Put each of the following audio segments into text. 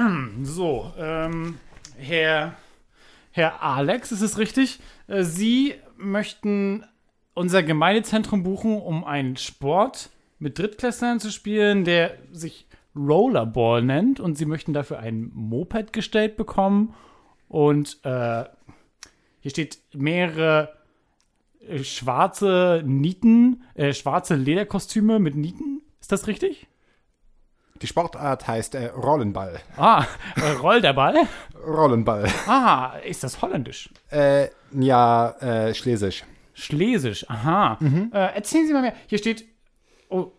So, ähm, Herr, Herr Alex, ist es richtig? Äh, Sie möchten unser Gemeindezentrum buchen, um einen Sport mit Drittklässlern zu spielen, der sich Rollerball nennt und Sie möchten dafür ein Moped gestellt bekommen und äh, hier steht mehrere äh, schwarze Nieten, äh, schwarze Lederkostüme mit Nieten. Ist das richtig? Die Sportart heißt äh, Rollenball. Ah, äh, Roll der Ball? Rollenball. Ah, ist das holländisch? Äh, ja, äh, Schlesisch. Schlesisch, aha. Äh, erzählen Sie mal mehr. Hier steht, oh,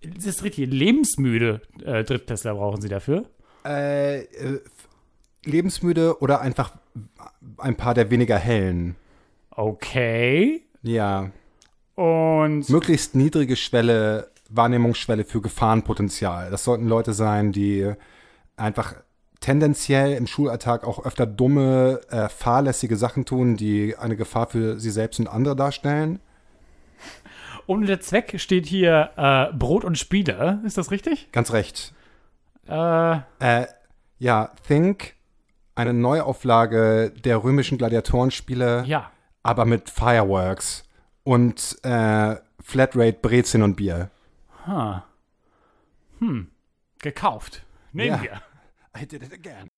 ist das richtig? Lebensmüde äh, Drittklässler brauchen Sie dafür? Äh, äh, lebensmüde oder einfach ein paar der weniger hellen. Okay. Ja. Und Möglichst niedrige Schwelle, Wahrnehmungsschwelle für Gefahrenpotenzial. Das sollten Leute sein, die einfach tendenziell im Schulalltag auch öfter dumme, äh, fahrlässige Sachen tun, die eine Gefahr für sie selbst und andere darstellen. Und der Zweck steht hier äh, Brot und Spiele. Ist das richtig? Ganz recht. Äh, Äh, ja, Think, eine Neuauflage der römischen Gladiatorenspiele, ja. aber mit Fireworks und äh, Flatrate, Brezeln und Bier. Ha. Hm. Gekauft. Nehmen Ja. wir. I did it again.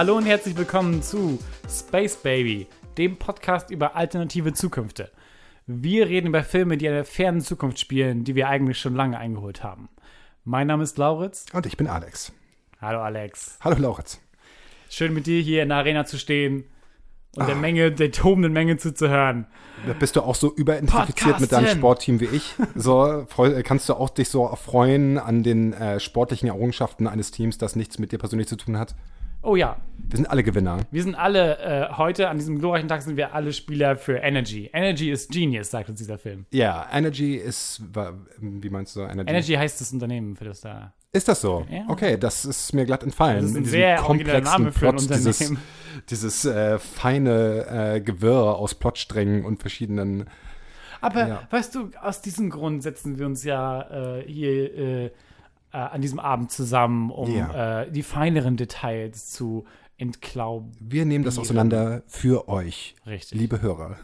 Hallo und herzlich willkommen zu Space Baby, dem Podcast über alternative Zukünfte. Wir reden über Filme, die in der fernen Zukunft spielen, die wir eigentlich schon lange eingeholt haben. Mein Name ist Lauritz. Und ich bin Alex. Hallo Alex. Hallo Lauritz. Schön mit dir hier in der Arena zu stehen und der Menge, der tobenden Menge zuzuhören. Da bist du auch so überidentifiziert mit deinem. Sportteam wie ich. So kannst du auch dich so erfreuen an den äh, sportlichen Errungenschaften eines Teams, das nichts mit dir persönlich zu tun hat. Oh ja, Wir sind alle Gewinner. wir sind alle, äh, heute an diesem glorreichen Tag sind wir alle Spieler für Energy. Energy is Genius, sagt uns dieser Film. Ja, Energy ist, wie meinst du Energy? Energy heißt das Unternehmen, für das da. Ist das so? Ja. Okay, das ist mir glatt entfallen. Das ist ein sehr origineller Name für ein dieses, Unternehmen. dieses äh, feine äh, Gewirr aus Plotsträngen und verschiedenen. Aber Ja. weißt du, aus diesem Grund setzen wir uns ja äh, hier äh, an diesem Abend zusammen, um Ja. äh, die feineren Details zu entklauben. Wir nehmen das auseinander für euch, Richtig. liebe Hörer.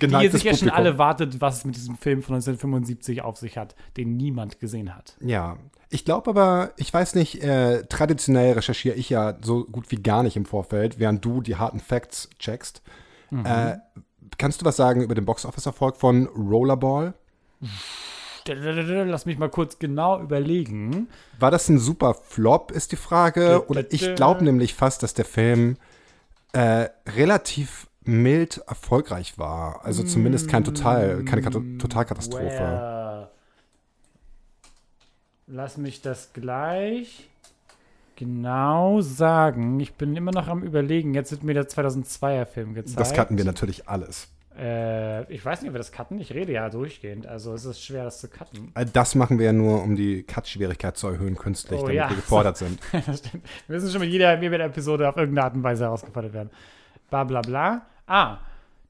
Die ihr sicher schon alle wartet, was es mit diesem Film von 1975 auf sich hat, den niemand gesehen hat. Ja, ich glaube aber, ich weiß nicht, äh, traditionell recherchiere ich ja so gut wie gar nicht im Vorfeld, während du die harten Facts checkst. Mhm. Äh, kannst du was sagen über den Box-Office-Erfolg von Rollerball? Lass mich mal kurz genau überlegen. War das ein super Flop, ist die Frage? Oder ich glaube nämlich fast, dass der Film äh, relativ mild erfolgreich war. Also zumindest kein Total, keine Kato Totalkatastrophe. Well, lass mich das gleich genau sagen. Ich bin immer noch am überlegen. Jetzt wird mir der 2002er Film gezeigt. Das cutten wir natürlich alles. Äh, ich weiß nicht, ob wir das cutten. Ich rede ja durchgehend. Also es ist schwer, das zu cutten. Äh, Das machen wir ja nur, um die Cut-Schwierigkeit zu erhöhen, künstlich, Oh damit ja. wir gefordert sind. das stimmt. Wir wissen schon mit jeder, wie wir der Episode auf irgendeine Art und Weise herausgefordert werden. Bla bla bla. Ah,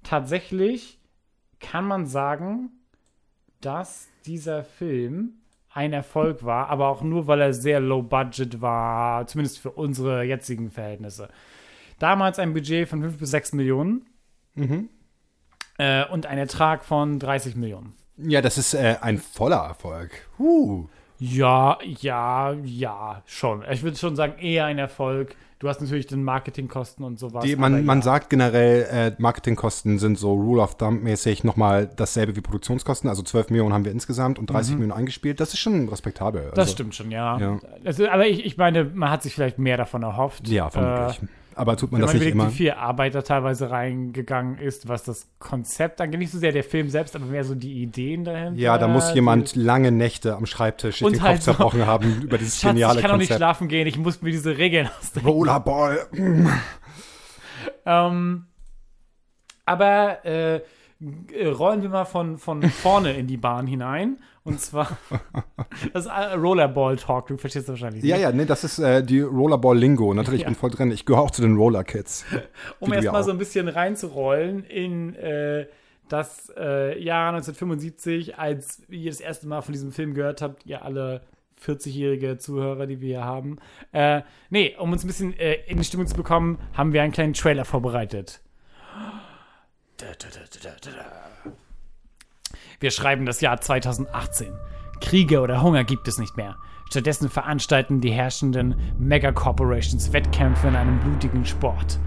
tatsächlich kann man sagen, dass dieser Film ein Erfolg war, aber auch nur, weil er sehr low budget war, zumindest für unsere jetzigen Verhältnisse. Damals ein Budget von 5 bis 6 Millionen äh, und ein Ertrag von 30 Millionen. Ja, das ist äh, ein voller Erfolg. Huh. Ja, ja, ja, schon. Ich würde schon sagen, eher ein Erfolg. Du hast natürlich den Marketingkosten und sowas. Die, man, man ja. sagt generell, äh, Marketingkosten sind so Rule of Thumb mäßig nochmal dasselbe wie Produktionskosten. Also 12 Millionen haben wir insgesamt und 30 Millionen eingespielt. Das ist schon respektabel. Mhm. Das also, stimmt schon, ja. Ja. Also, aber ich, ich meine, man hat sich vielleicht mehr davon erhofft. Ja, vermutlich. Äh, Aber tut man wenn das man nicht immer? wie viel Arbeit da teilweise reingegangen ist, was das Konzept angeht. Nicht so sehr der Film selbst, aber mehr so die Ideen dahinter. Ja, da muss jemand lange Nächte am Schreibtisch sich den halt Kopf so, zerbrochen haben über dieses Schatz, geniale ich kann doch nicht Konzept. schlafen gehen, ich muss mir diese Regeln ausdenken. Rollerball. Ähm, aber äh, rollen wir mal von, von vorne in die Bahn hinein. Und zwar das ist äh, Rollerball-Talk, du verstehst das wahrscheinlich. Ja, nicht. ja, nee, das ist äh, die Rollerball-Lingo. Natürlich, Ja. ich bin voll drin. Ich gehöre auch zu den Roller-Kids. um ja erstmal auch. so ein bisschen reinzurollen in äh, das äh, Jahr 1975, als ihr das erste Mal von diesem Film gehört habt, ihr alle 40-jährige Zuhörer, die wir hier haben. Äh, nee, um uns ein bisschen äh, in die Stimmung zu bekommen, haben wir einen kleinen Trailer vorbereitet. Da, da, da, da, da, da. Wir schreiben das Jahr 2018. Kriege oder Hunger gibt es nicht mehr. Stattdessen veranstalten die herrschenden Mega-Corporations Wettkämpfe in einem blutigen Sport.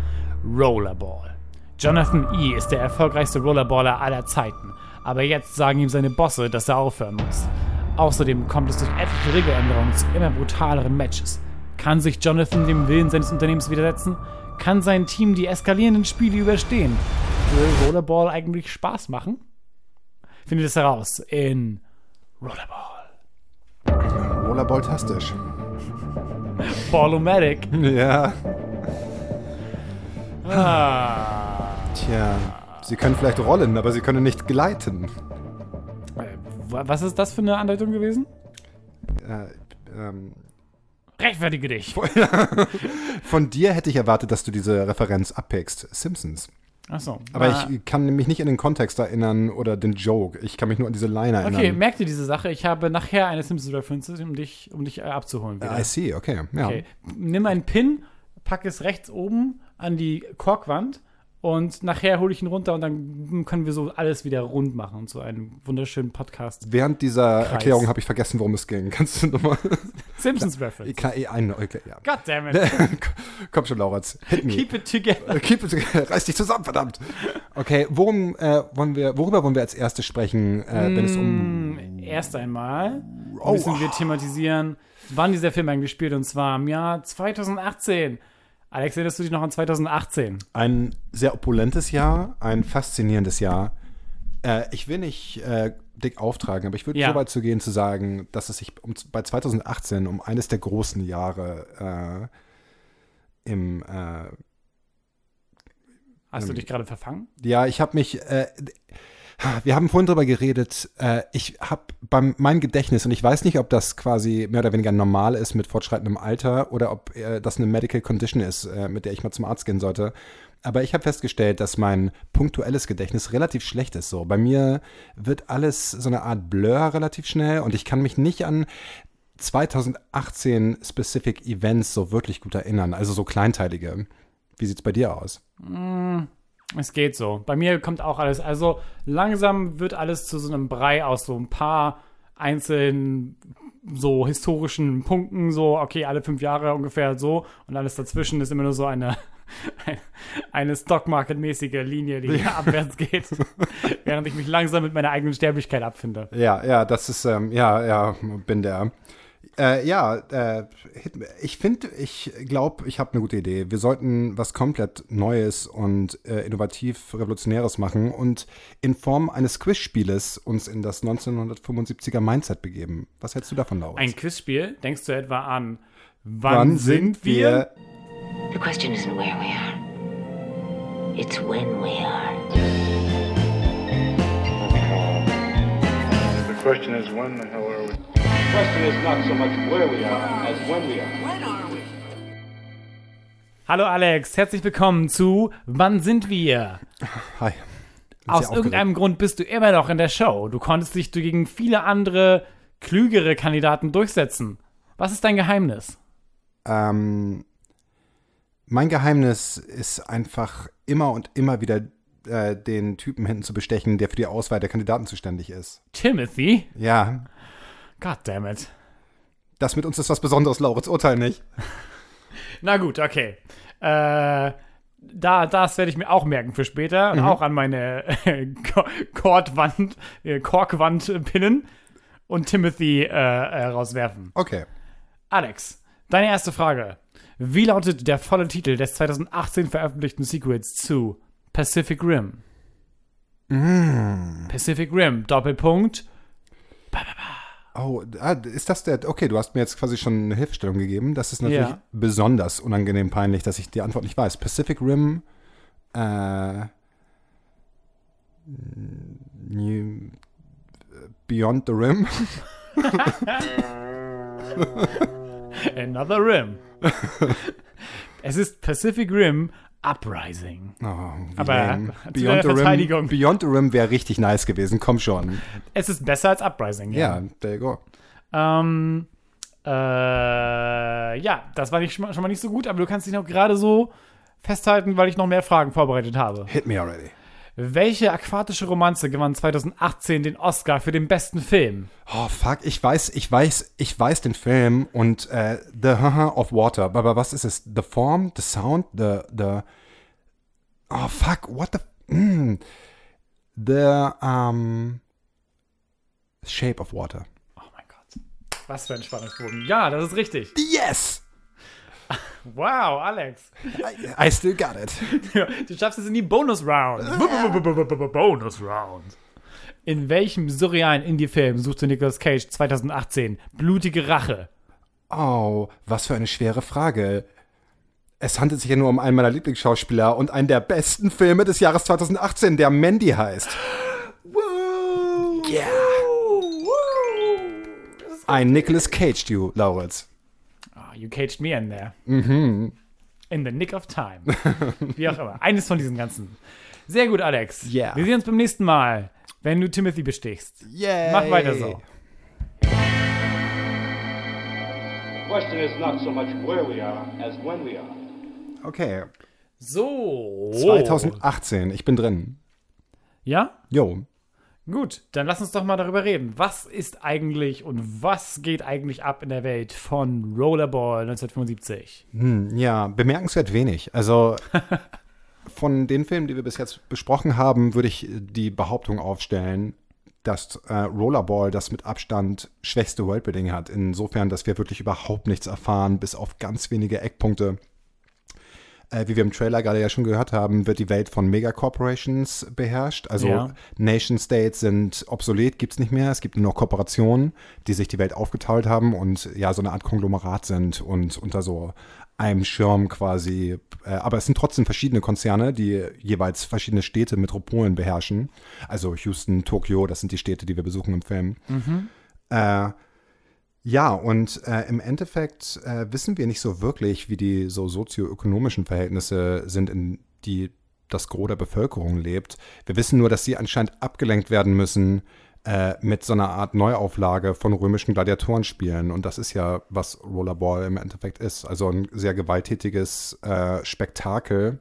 Rollerball. Jonathan E. ist der erfolgreichste Rollerballer aller Zeiten, aber jetzt sagen ihm seine Bosse, dass er aufhören muss. Außerdem kommt es durch etliche Regeländerungen zu immer brutaleren Matches. Kann sich Jonathan dem Willen seines Unternehmens widersetzen? Kann sein Team die eskalierenden Spiele überstehen? Will Rollerball eigentlich Spaß machen? Findet es heraus in Rollerball. Rollerball-tastisch. Ballomatic. Ja, Ah. tja. Sie können vielleicht rollen, aber sie können nicht gleiten. Äh, wa- Was ist das für eine Anleitung gewesen? Äh, ähm, Rechtfertige dich. von dir hätte ich erwartet, dass du diese Referenz abpickst. Simpsons. Achso. Aber ich kann mich nicht an den Kontext erinnern oder den Joke. Ich kann mich nur an diese Line erinnern. Okay, merk dir diese Sache. Ich habe nachher eine Simpsons-Reference, um dich, um dich äh, abzuholen. Wieder. I see, okay. Ja. Okay. Nimm einen Pin, pack es rechts oben an die Korkwand und nachher hole ich ihn runter und dann können wir so alles wieder rund machen und so einen wunderschönen Podcast. Während dieser Kreis. Erklärung habe ich vergessen, worum es ging. Kannst du nochmal? Simpsons-Reference. Klar, eh, ein, okay, ja. God damn it. Komm schon, Laurenz. Hit me. Keep it together. Keep it, reiß dich zusammen, verdammt. Okay, worum, äh, wollen wir, worüber wollen wir als erstes sprechen, äh, wenn es um. Mm, Erst einmal Oh. müssen wir thematisieren, wann dieser Film eigentlich spielt, und zwar im Jahr 2018. Alex, erinnerst du dich noch an 2018? Ein sehr opulentes Jahr, ein faszinierendes Jahr. Äh, ich will nicht äh, dick auftragen, aber ich würde Ja. so weit zu gehen, zu sagen, dass es sich um, bei 2018 um eines der großen Jahre äh, im. Äh, Hast du Ähm, dich gerade verfangen? ja, ich habe mich. Wir haben vorhin drüber geredet. Äh, ich habe beim mein Gedächtnis und ich weiß nicht, ob das quasi mehr oder weniger normal ist mit fortschreitendem Alter oder ob äh, das eine Medical Condition ist, äh, mit der ich mal zum Arzt gehen sollte. Aber ich habe festgestellt, dass mein punktuelles Gedächtnis relativ schlecht ist. So, bei mir wird alles so eine Art Blur relativ schnell und ich kann mich nicht an 2018 Specific Events so wirklich gut erinnern. Also so kleinteilige. Wie sieht's bei dir aus? Es geht so. Bei mir kommt auch alles. Also langsam wird alles zu so einem Brei aus so ein paar einzelnen so historischen Punkten, so, okay, alle fünf Jahre ungefähr so und alles dazwischen ist immer nur so eine, eine Stockmarket-mäßige Linie, die abwärts geht, während ich mich langsam mit meiner eigenen Sterblichkeit abfinde. Ja, ja, das ist, ähm, ja, ja, bin der. Äh, ja, äh, ich finde, ich glaube, ich habe eine gute Idee. Wir sollten was komplett Neues und äh, innovativ Revolutionäres machen und in Form eines Quizspieles uns in das 1975er Mindset begeben. Was hältst du davon, Laura? Ein Quizspiel, denkst du etwa an, wann, sind wir? The question isn't where we are. It's when we are. The question is, when the hell are we? The question is not so much where we are as when we are. Hallo Alex, herzlich willkommen zu Wann sind wir? Hi. Bin Aus irgendeinem Grund bist du immer noch in der Show. Du konntest dich gegen viele andere, klügere Kandidaten durchsetzen. Was ist dein Geheimnis? Ähm, mein Geheimnis ist einfach immer und immer wieder äh, den Typen hinten zu bestechen, der für die Auswahl der Kandidaten zuständig ist. Timothy? Ja, God damn it. das mit uns ist was Besonderes, Lauritz, urteil nicht. Na gut, okay. Äh, da, das werde ich mir auch merken für später und auch an meine äh, Ko- Kordwand, äh, Korkwand pinnen und Timothy äh, äh, rauswerfen. Okay. Alex, deine erste Frage. Wie lautet der volle Titel des 2018 veröffentlichten Sequels zu Pacific Rim? Pacific Rim, Doppelpunkt. Oh, ah, ist das der? Okay, du hast mir jetzt quasi schon eine Hilfestellung gegeben. Das ist natürlich Ja. besonders unangenehm peinlich, dass ich die Antwort nicht weiß. Pacific Rim, äh, New, Beyond the Rim. Another Rim. es ist Pacific Rim Uprising. Oh, Aber Beyond the Rim. Beyond the Rim wäre richtig nice gewesen. Komm schon. Es ist besser als Uprising. Ja, there you go. Ähm, äh, ja, das war nicht, schon mal nicht so gut, aber du kannst dich noch gerade so festhalten, weil ich noch mehr Fragen vorbereitet habe. Hit me already. Welche aquatische Romanze gewann 2018 den Oscar für den besten Film? Oh fuck, ich weiß, ich weiß, ich weiß den Film und äh, The Haha of Water. Aber was ist es? The Form, the Sound, the the. Oh fuck, what the? Mm, the um, Shape of Water. Oh mein Gott. Was für ein Spannungsbogen. Ja, das ist richtig. Yes, Wow, Alex. I, I still got it. Du schaffst es in die Bonus Round. Bonus Round. In welchem surrealen Indie-Film suchte Nicolas Cage 2018 blutige Rache? Oh, was für eine schwere Frage. Es handelt sich ja nur um einen meiner Lieblingsschauspieler und einen der besten Filme des Jahres 2018, der Mandy heißt. Yeah. Ein Nicolas Cage, du, Lauritz. Oh, you caged me in there. In the nick of time. Wie auch immer. Eines von diesen ganzen. Sehr gut, Alex. Yeah. Wir sehen uns beim nächsten Mal, wenn du Timothy bestichst. Yay. Mach weiter so. The question is not so much where we are as when we are. Okay. So. 2018, ich bin drin. Ja? Jo. Gut, dann lass uns doch mal darüber reden. Was ist eigentlich und was geht eigentlich ab in der Welt von Rollerball 1975? Hm, ja, bemerkenswert wenig. Also von den Filmen, die wir bis jetzt besprochen haben, würde ich die Behauptung aufstellen, dass äh, Rollerball das mit Abstand schwächste Worldbuilding hat. Insofern, dass wir wirklich überhaupt nichts erfahren, bis auf ganz wenige Eckpunkte. Äh, wie wir im Trailer gerade ja schon gehört haben, wird die Welt von Megacorporations beherrscht. Also Ja. Nation States sind obsolet, gibt es nicht mehr. Es gibt nur noch Kooperationen, die sich die Welt aufgeteilt haben und ja so eine Art Konglomerat sind und unter so einem Schirm quasi. Äh, aber es sind trotzdem verschiedene Konzerne, die jeweils verschiedene Städte, Metropolen beherrschen. Also Houston, Tokio, das sind die Städte, die wir besuchen im Film. Äh, ja, und äh, im Endeffekt äh, wissen wir nicht so wirklich, wie die so sozioökonomischen Verhältnisse sind, in die das Gros der Bevölkerung lebt. Wir wissen nur, dass sie anscheinend abgelenkt werden müssen äh, mit so einer Art Neuauflage von römischen Gladiatorenspielen. Und das ist ja, was Rollerball im Endeffekt ist. Also ein sehr gewalttätiges äh, Spektakel.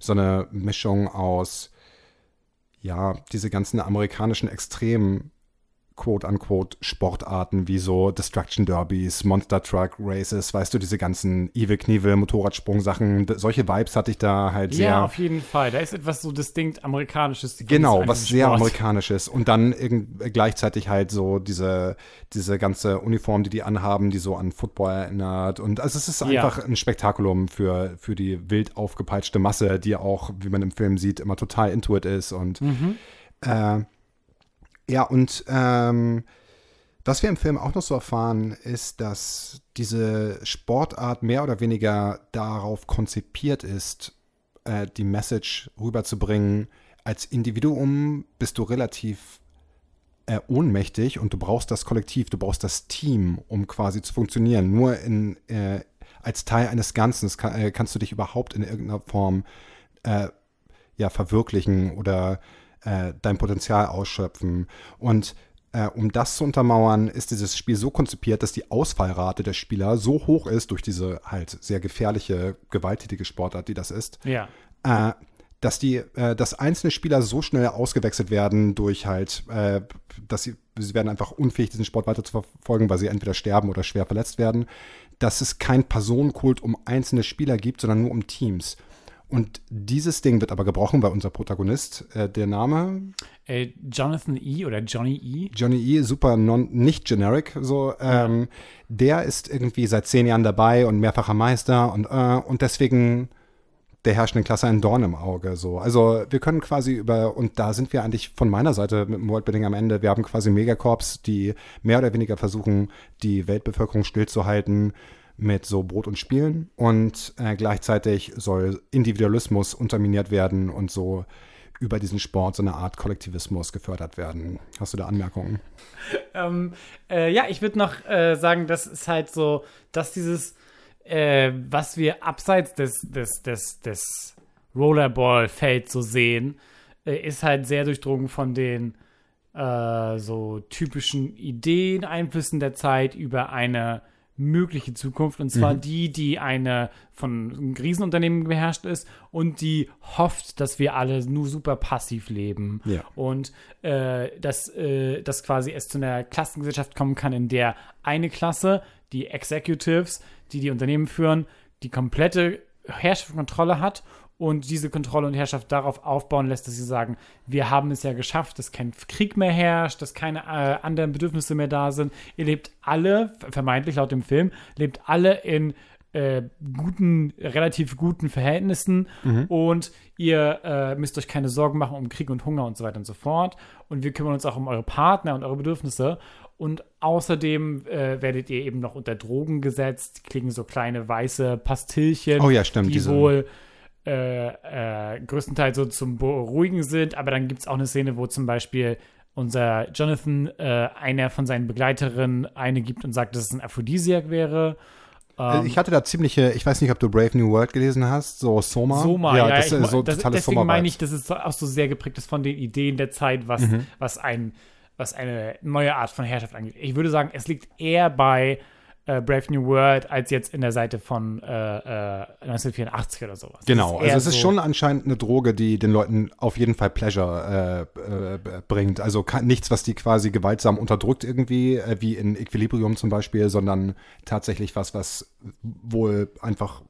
So eine Mischung aus, ja, diese ganzen amerikanischen Extremen quote-unquote Sportarten wie so Destruction Derbys, Monster Truck Races, weißt du, diese ganzen Evil Knievel, Motorradsprung-Sachen, solche Vibes hatte ich da halt sehr. Ja, auf jeden Fall. Da ist etwas so distinkt Amerikanisches. an Genau, was sehr amerikanisches. Und dann gleichzeitig halt so diese, diese ganze Uniform, die die anhaben, die so an Football erinnert. Und also es ist Ja. einfach ein Spektakulum für, für die wild aufgepeitschte Masse, die auch, wie man im Film sieht, immer total into it ist. Und Mhm. äh, ja, und ähm, was wir im Film auch noch so erfahren, ist, dass diese Sportart mehr oder weniger darauf konzipiert ist, äh, die Message rüberzubringen. Als Individuum bist du relativ äh, ohnmächtig und du brauchst das Kollektiv, du brauchst das Team, um quasi zu funktionieren. Nur in, äh, als Teil eines Ganzen kann, äh, kannst du dich überhaupt in irgendeiner Form äh, ja, verwirklichen oder äh, dein Potenzial ausschöpfen. Und äh, um das zu untermauern, ist dieses Spiel so konzipiert, dass die Ausfallrate der Spieler so hoch ist durch diese halt sehr gefährliche, gewalttätige Sportart, die das ist, Ja. äh, dass die, äh, dass einzelne Spieler so schnell ausgewechselt werden durch halt, äh, dass sie, sie werden einfach unfähig, diesen Sport weiter zu verfolgen, weil sie entweder sterben oder schwer verletzt werden, dass es kein Personenkult um einzelne Spieler gibt, sondern nur um Teams. Und dieses Ding wird aber gebrochen, weil unser Protagonist, äh, der Name Äh, Jonathan E. oder Johnny E. Johnny E, super non, nicht generic, so, ähm, der ist irgendwie seit zehn Jahren dabei und mehrfacher Meister und, äh, und deswegen der herrschenden Klasse ein Dorn im Auge, so. Also, wir können quasi über, und da sind wir eigentlich von meiner Seite mit dem Worldbuilding am Ende, wir haben quasi Megacorps, die mehr oder weniger versuchen, die Weltbevölkerung stillzuhalten, mit so Brot und Spielen und äh, gleichzeitig soll Individualismus unterminiert werden und so über diesen Sport so eine Art Kollektivismus gefördert werden. Hast du da Anmerkungen? Ähm, äh, ja, ich würde noch äh, sagen, das ist halt so, dass dieses, äh, was wir abseits des, des, des, des Rollerball-Felds so sehen, äh, ist halt sehr durchdrungen von den äh, so typischen Ideen, Einflüssen der Zeit über eine mögliche Zukunft und zwar die, die eine von einem Riesenunternehmen beherrscht ist und die hofft, dass wir alle nur super passiv leben Ja. und äh, dass, äh, dass quasi es zu einer Klassengesellschaft kommen kann, in der eine Klasse, die Executives, die die Unternehmen führen, die komplette Herrschaft und Kontrolle hat und diese Kontrolle und Herrschaft darauf aufbauen lässt, dass sie sagen, wir haben es ja geschafft, dass kein Krieg mehr herrscht, dass keine äh, anderen Bedürfnisse mehr da sind. Ihr lebt alle, vermeintlich laut dem Film, lebt alle in äh, guten, relativ guten Verhältnissen und ihr äh, müsst euch keine Sorgen machen um Krieg und Hunger und so weiter und so fort. Und wir kümmern uns auch um eure Partner und eure Bedürfnisse. Und außerdem äh, werdet ihr eben noch unter Drogen gesetzt, kriegen so kleine weiße Pastillchen, Oh ja, stimmt, die diese- wohl äh, äh, größtenteils so zum Beruhigen sind. Aber dann gibt es auch eine Szene, wo zum Beispiel unser Jonathan äh, einer von seinen Begleiterinnen eine gibt und sagt, dass es ein Aphrodisiak wäre. Äh, ich hatte da ziemliche, ich weiß nicht, ob du Brave New World gelesen hast, so Soma. Soma, ja, ja, das ist so das, totales deswegen Soma-Vibes. meine ich, dass es auch so sehr geprägt ist von den Ideen der Zeit, was, Mhm. was, ein, was eine neue Art von Herrschaft angeht. Ich würde sagen, es liegt eher bei äh, Brave New World als jetzt in der Seite von äh, äh, 1984 oder sowas. Genau, also es ist so- schon anscheinend eine Droge, die den Leuten auf jeden Fall Pleasure äh, äh, bringt. Also ka- nichts, was die quasi gewaltsam unterdrückt irgendwie, äh, wie in Equilibrium zum Beispiel, sondern tatsächlich was, was wohl einfach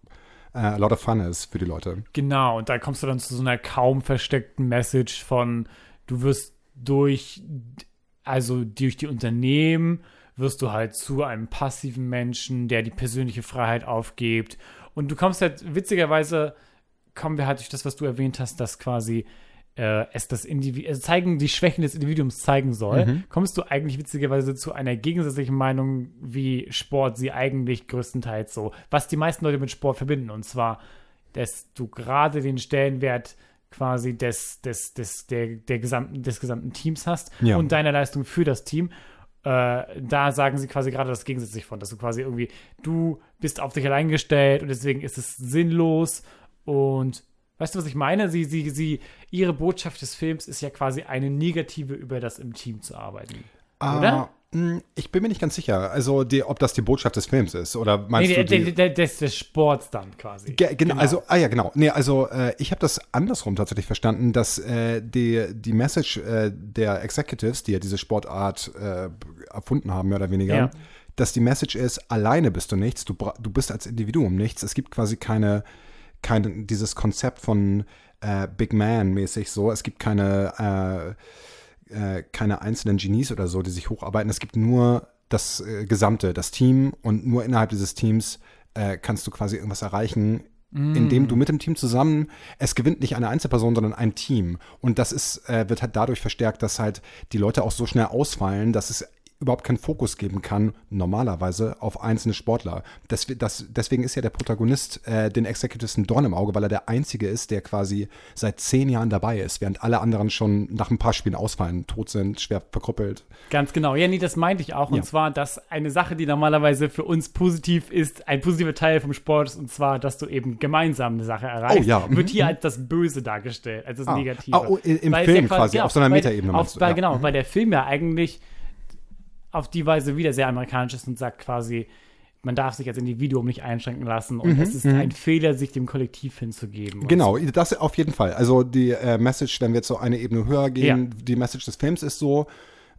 a lot of fun ist für die Leute. Genau, und da kommst du dann zu so einer kaum versteckten Message von, du wirst durch, also durch die Unternehmen, wirst du halt zu einem passiven Menschen, der die persönliche Freiheit aufgibt. Und du kommst halt, witzigerweise, kommen wir halt durch das, was du erwähnt hast, dass quasi äh, es das Individuum, also zeigen, die Schwächen des Individuums zeigen soll, kommst du eigentlich witzigerweise zu einer gegensätzlichen Meinung, wie Sport sie eigentlich größtenteils so, was die meisten Leute mit Sport verbinden. Und zwar, dass du gerade den Stellenwert quasi des, des, des, der, der gesamten, des gesamten Teams hast Ja. und deiner Leistung für das Team. Äh, da sagen sie quasi gerade das gegensätzlich von, dass du quasi irgendwie, du bist auf dich allein gestellt und deswegen ist es sinnlos und weißt du, was ich meine? Sie, sie, sie, ihre Botschaft des Films ist ja quasi eine negative über das im Team zu arbeiten. Oder? Ah, mh, ich bin mir nicht ganz sicher, also die, ob das die Botschaft des Films ist oder meinst Nee, du die, der, der, des, des Sports dann quasi. Ge genau, also, ah ja, genau. Nee, also äh, ich habe das andersrum tatsächlich verstanden, dass äh, die, die Message äh, der Executives, die ja diese Sportart äh, erfunden haben, mehr oder weniger, Ja. dass die Message ist, alleine bist du nichts, du, du bist als Individuum nichts. Es gibt quasi keine, keine dieses Konzept von äh, Big Man mäßig so. Es gibt keine äh, keine einzelnen Genies oder so, die sich hocharbeiten. Es gibt nur das äh, Gesamte, das Team und nur innerhalb dieses Teams äh, kannst du quasi irgendwas erreichen, indem du mit dem Team zusammen, es gewinnt nicht eine Einzelperson, sondern ein Team. Und das ist, äh, wird halt dadurch verstärkt, dass halt die Leute auch so schnell ausfallen, dass es überhaupt keinen Fokus geben kann, normalerweise auf einzelne Sportler. Das, das, deswegen ist ja der Protagonist äh, den Executives ein Dorn im Auge, weil er der Einzige ist, der quasi seit zehn Jahren dabei ist, während alle anderen schon nach ein paar Spielen ausfallen, tot sind, schwer verkrüppelt. Ganz genau. Ja, nee, das meinte ich auch. Ja. Und zwar, dass eine Sache, die normalerweise für uns positiv ist, ein positiver Teil vom Sport ist, und zwar, dass du eben gemeinsam eine Sache erreichst, Oh, ja. wird Mhm. hier als das Böse dargestellt, als das Ah. Negative. Ah, oh, im- Weil Film quasi, auf so einer weil- Metaebene auf- Weil, ja. Genau, Mhm. weil der Film ja eigentlich auf die Weise wieder sehr amerikanisch ist und sagt quasi, man darf sich als Individuum nicht einschränken lassen und es ist ein Fehler, sich dem Kollektiv hinzugeben. Mhm, Genau, das auf jeden Fall. Also die äh, Message, wenn wir jetzt so eine Ebene höher gehen, die Message des Films ist so,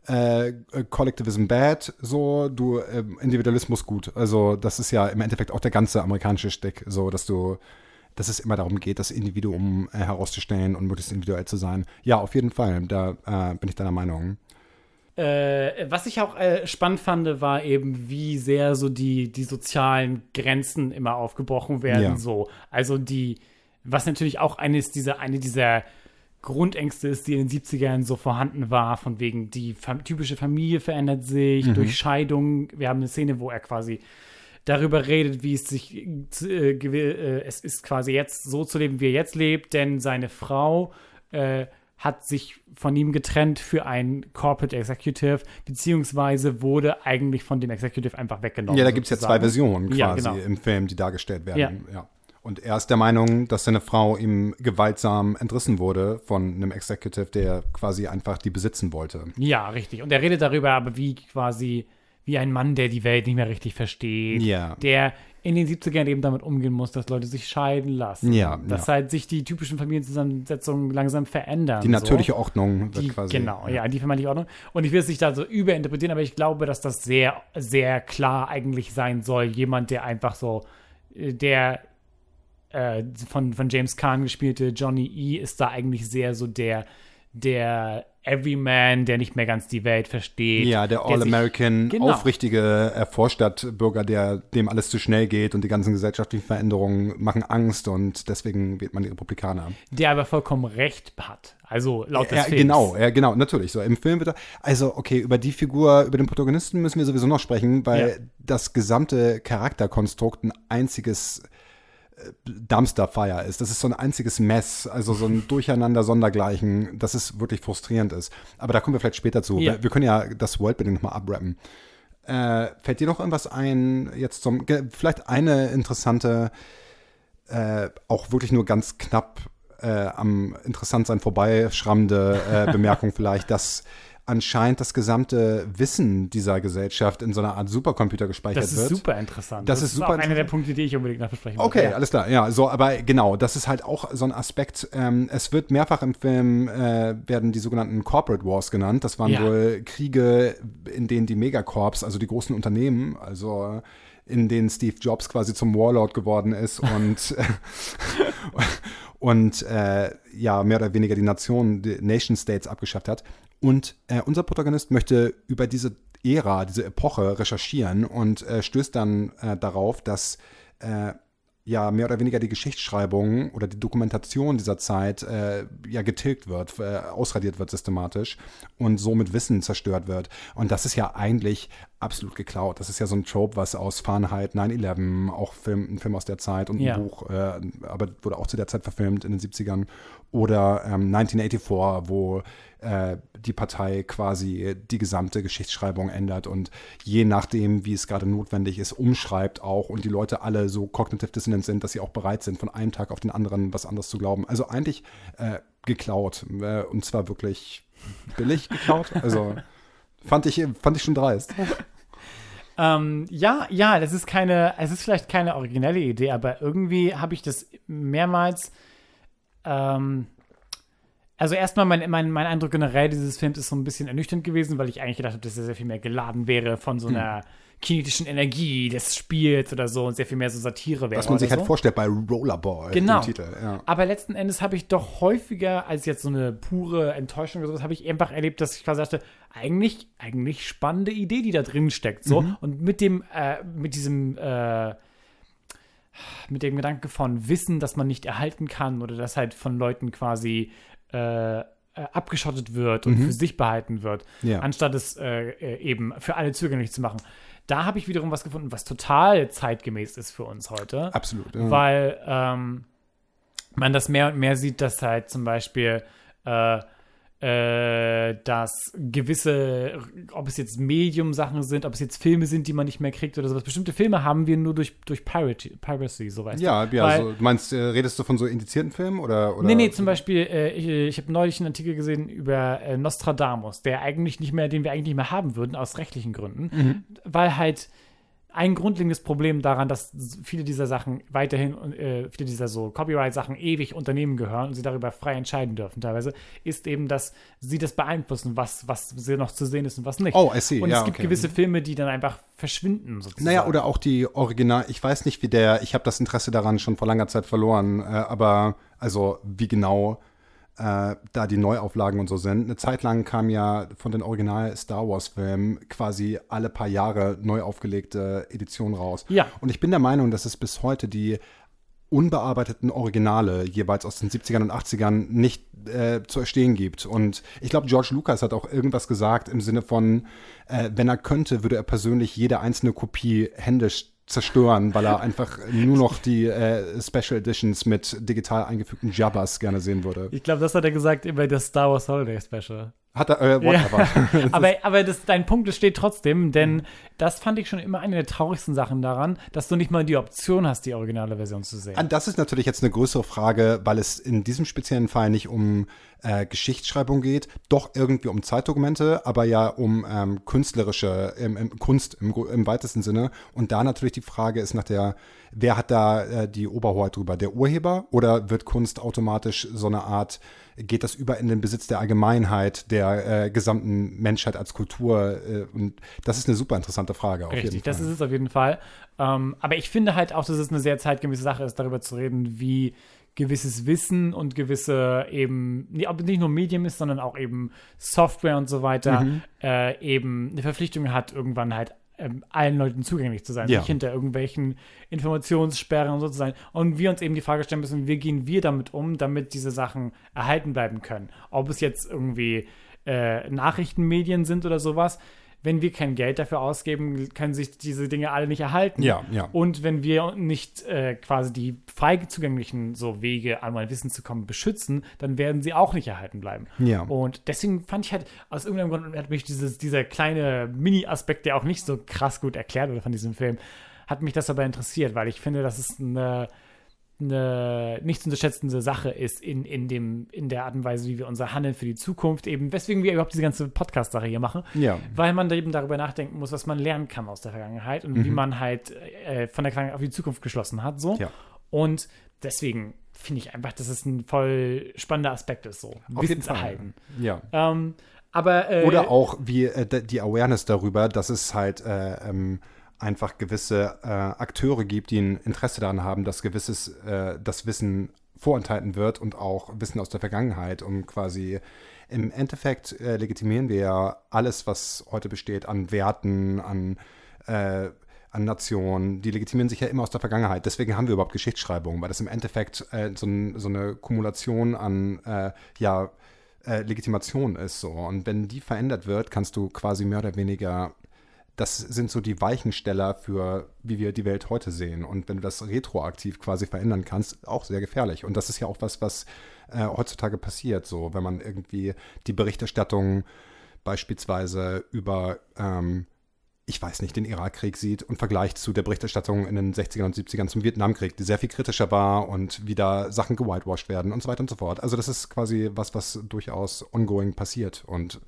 äh, äh, Collectivism bad, so, du, ähm, Individualismus gut. Also das ist ja im Endeffekt auch der ganze amerikanische Stick, so, dass du, dass es immer darum geht, das Individuum äh, herauszustellen und möglichst individuell zu sein. Ja, auf jeden Fall, da äh, bin ich deiner Meinung. Äh, was ich auch äh, spannend fand, war eben, wie sehr so die, die sozialen Grenzen immer aufgebrochen werden. Ja. So. Also die, was natürlich auch eines dieser, eine dieser Grundängste ist, die in den 70ern so vorhanden war, von wegen die fam typische Familie verändert sich durch Scheidung. Wir haben eine Szene, wo er quasi darüber redet, wie es sich, äh, äh, es ist quasi jetzt so zu leben, wie er jetzt lebt, denn seine Frau äh, hat sich von ihm getrennt für ein Corporate Executive, beziehungsweise wurde eigentlich von dem Executive einfach weggenommen. Ja, da gibt es ja zwei. Versionen quasi Ja, genau. im Film, die dargestellt werden. Ja. Ja. Und er ist der Meinung, dass seine Frau ihm gewaltsam entrissen wurde von einem Executive, der quasi einfach die besitzen wollte. Ja, richtig. Und er redet darüber, aber wie quasi, wie ein Mann, der die Welt nicht mehr richtig versteht. Ja. Der in den 70ern eben damit umgehen muss, dass Leute sich scheiden lassen. Ja, Dass ja. halt sich die typischen Familienzusammensetzungen langsam verändern. Die natürliche so. Ordnung wird Die, quasi. genau, ja. die vermeintliche Ordnung. Und ich will es nicht da so überinterpretieren, aber ich glaube, dass das sehr, sehr klar eigentlich sein soll. Jemand, der einfach so, äh, der äh, von, von James Caan gespielte Johnny E. ist da eigentlich sehr so der, der Everyman, der nicht mehr ganz die Welt versteht. Ja, der All-American, Genau. aufrichtige äh, Vorstadtbürger, der dem alles zu schnell geht und die ganzen gesellschaftlichen Veränderungen machen Angst und deswegen wählt man die Republikaner. Der aber vollkommen recht hat. Also laut des Ja, Films. genau, ja, genau, natürlich. So im Film wird er, also okay, über die Figur, über den Protagonisten müssen wir sowieso noch sprechen, weil Ja. das gesamte Charakterkonstrukt ein einziges Dumpster-Fire ist. Das ist so ein einziges Mess, also so ein Durcheinander sondergleichen, dass es wirklich frustrierend ist. Aber da kommen wir vielleicht später zu. Ja. Wir, wir können ja das Worldbuilding nochmal abrappen. Äh, fällt dir noch irgendwas ein, jetzt zum, vielleicht eine interessante, äh, auch wirklich nur ganz knapp äh, am Interessantsein vorbeischrammende äh, Bemerkung vielleicht, dass anscheinend das gesamte Wissen dieser Gesellschaft in so einer Art Supercomputer gespeichert Das ist wird. super interessant. Das ist super auch einer der. Punkte, die ich unbedingt noch besprechen Okay, wollte. Ja. alles klar. Ja, so, aber genau, das ist halt auch so ein Aspekt. Ähm, es wird mehrfach im Film äh, werden die sogenannten Corporate Wars genannt. Das waren Ja. wohl Kriege, in denen die Megacorps, also die großen Unternehmen, also in denen Steve Jobs quasi zum Warlord geworden ist und und äh, ja mehr oder weniger die Nationen, die Nation States abgeschafft hat. Und äh, unser Protagonist möchte über diese Ära, diese Epoche recherchieren und äh, stößt dann äh, darauf, dass äh, ja mehr oder weniger die Geschichtsschreibung oder die Dokumentation dieser Zeit äh, ja getilgt wird, äh, ausradiert wird systematisch und somit Wissen zerstört wird. Und das ist ja eigentlich absolut geklaut. Das ist ja so ein Trope, was aus Fahrenheit 9-11, auch Film, ein Film aus der Zeit und ein Ja. Buch, äh, aber wurde auch zu der Zeit verfilmt in den 70ern. Oder ähm, 1984, wo äh, die Partei quasi die gesamte Geschichtsschreibung ändert und je nachdem, wie es gerade notwendig ist, umschreibt auch und die Leute alle so cognitive dissonant sind, dass sie auch bereit sind, von einem Tag auf den anderen was anderes zu glauben. Also eigentlich äh, geklaut äh, und zwar wirklich billig geklaut. Also fand ich, fand ich schon dreist. Ähm, ja, ja, das ist keine, es ist vielleicht keine originelle Idee, aber irgendwie habe ich das mehrmals. Ähm, also erstmal mein, mein, mein Eindruck generell dieses Films ist so ein bisschen ernüchternd gewesen, weil ich eigentlich gedacht habe, dass er sehr viel mehr geladen wäre von Hm. so einer kinetischen Energie des Spiels oder so und sehr viel mehr so Satire wäre. Was man sich halt so. vorstellt bei Rollerball Genau. im Titel. Ja. Aber letzten Endes habe ich doch häufiger als jetzt so eine pure Enttäuschung oder sowas, habe ich einfach erlebt, dass ich quasi dachte, eigentlich, eigentlich spannende Idee, die da drin steckt. So. Mhm. Und mit dem, äh, mit diesem, äh, mit dem Gedanke von Wissen, das man nicht erhalten kann oder das halt von Leuten quasi äh, äh, abgeschottet wird und für sich behalten wird, Mhm. Ja. anstatt es äh, äh, eben für alle zugänglich zu machen. Da habe ich wiederum was gefunden, was total zeitgemäß ist für uns heute Absolut. Ja. weil ähm, man das mehr und mehr sieht, dass halt zum Beispiel äh, äh, dass gewisse, ob es jetzt Medium-Sachen sind, ob es jetzt Filme sind, die man nicht mehr kriegt oder sowas. Bestimmte Filme haben wir nur durch, durch Piracy, Piracy, so weißt ja, du. ja, Weil- so, du meinst, äh, redest du von so indizierten Filmen oder, oder? Nee, nee, zum Beispiel, äh, ich, ich habe neulich einen Artikel gesehen über äh, Nostradamus, der eigentlich nicht mehr, den wir eigentlich nicht mehr haben würden, aus rechtlichen Gründen, Mhm. weil halt ein grundlegendes Problem daran, dass viele dieser Sachen weiterhin, äh, viele dieser so Copyright-Sachen ewig Unternehmen gehören und sie darüber frei entscheiden dürfen teilweise, ist eben, dass sie das beeinflussen, was, was sie noch zu sehen ist und was nicht. Oh, I see. Und Ja, es gibt okay. gewisse Filme, die dann einfach verschwinden sozusagen. Naja, oder auch die Original, ich weiß nicht, wie der, ich habe das Interesse daran schon vor langer Zeit verloren, äh, aber also wie genau äh, da die Neuauflagen und so sind. Eine Zeit lang kam ja von den Original Star Wars Filmen quasi alle paar Jahre neu aufgelegte Editionen raus. Ja. Und ich bin der Meinung, dass es bis heute die unbearbeiteten Originale jeweils aus den 70ern und 80ern nicht äh, zu erstehen gibt. Und ich glaube, George Lucas hat auch irgendwas gesagt im Sinne von, äh, wenn er könnte, würde er persönlich jede einzelne Kopie händisch zerstören, weil er einfach nur noch die äh, Special Editions mit digital eingefügten Jabbas gerne sehen würde. Ich glaube, das hat er gesagt über das Star Wars Holiday Special. Hat er, äh, whatever. aber aber das, dein Punkt das steht trotzdem, denn das fand ich schon immer eine der traurigsten Sachen daran, dass du nicht mal die Option hast, die originale Version zu sehen. Ah, Das ist natürlich jetzt eine größere Frage, weil es in diesem speziellen Fall nicht um äh, Geschichtsschreibung geht, doch irgendwie um Zeitdokumente, aber ja um ähm, künstlerische im, im Kunst im, im weitesten Sinne. Und da natürlich die Frage ist nach der, wer hat da äh, die Oberhoheit drüber? Der Urheber oder wird Kunst automatisch so eine Art, geht das über in den Besitz der Allgemeinheit, der äh, gesamten Menschheit als Kultur? Äh, und das ist eine super interessante Frage. Auf Richtig, das ist es auf jeden Fall. Ähm, aber ich finde halt auch, dass es eine sehr zeitgemäße Sache ist, darüber zu reden, wie gewisses Wissen und gewisse eben, ob es nicht nur Medium ist, sondern auch eben Software und so weiter, Mhm. äh, eben eine Verpflichtung hat, irgendwann halt ähm, allen Leuten zugänglich zu sein, Ja. nicht hinter irgendwelchen Informationssperren und so zu sein. Und wir uns eben die Frage stellen müssen, wie gehen wir damit um, damit diese Sachen erhalten bleiben können. Ob es jetzt irgendwie äh, Nachrichtenmedien sind oder sowas. Wenn wir kein Geld dafür ausgeben, können sich diese Dinge alle nicht erhalten. Ja, ja. Und wenn wir nicht äh, quasi die frei zugänglichen so Wege, an mein Wissen zu kommen, beschützen, dann werden sie auch nicht erhalten bleiben. Ja. Und deswegen fand ich halt, aus irgendeinem Grund hat mich dieses, dieser kleine Mini-Aspekt, der auch nicht so krass gut erklärt wurde von diesem Film, hat mich das aber interessiert, weil ich finde, dass es eine, eine nicht zu unterschätzende Sache ist in, in, dem, in der Art und Weise, wie wir unser Handeln für die Zukunft eben, weswegen wir überhaupt diese ganze Podcast-Sache hier machen, Ja. weil man da eben darüber nachdenken muss, was man lernen kann aus der Vergangenheit und wie man halt äh, von der Vergangenheit auf die Zukunft geschlossen hat, so. Ja. Und deswegen finde ich einfach, dass es ein voll spannender Aspekt ist, so. Wissenserhalten. Ja. Ähm, aber äh, Oder auch wie äh, die Awareness darüber, dass es halt äh, ähm, einfach gewisse äh, Akteure gibt, die ein Interesse daran haben, dass gewisses äh, das Wissen vorenthalten wird und auch Wissen aus der Vergangenheit, um quasi im Endeffekt äh, legitimieren wir ja alles, was heute besteht an Werten, an äh, an Nationen, die legitimieren sich ja immer aus der Vergangenheit. Deswegen haben wir überhaupt Geschichtsschreibung, weil das im Endeffekt äh, so, so eine Kumulation an äh, ja, äh, Legitimation ist. So. Und wenn die verändert wird, kannst du quasi mehr oder weniger, das sind so die Weichensteller für, wie wir die Welt heute sehen. Und wenn du das retroaktiv quasi verändern kannst, auch sehr gefährlich. Und das ist ja auch was, was äh, heutzutage passiert. So, wenn man irgendwie die Berichterstattung beispielsweise über ähm, ich weiß nicht, den Irakkrieg sieht und vergleicht zu der Berichterstattung in den 60ern und 70ern zum Vietnamkrieg, die sehr viel kritischer war und wie da Sachen gewhitewashed werden und so weiter und so fort. Also das ist quasi was, was durchaus ongoing passiert und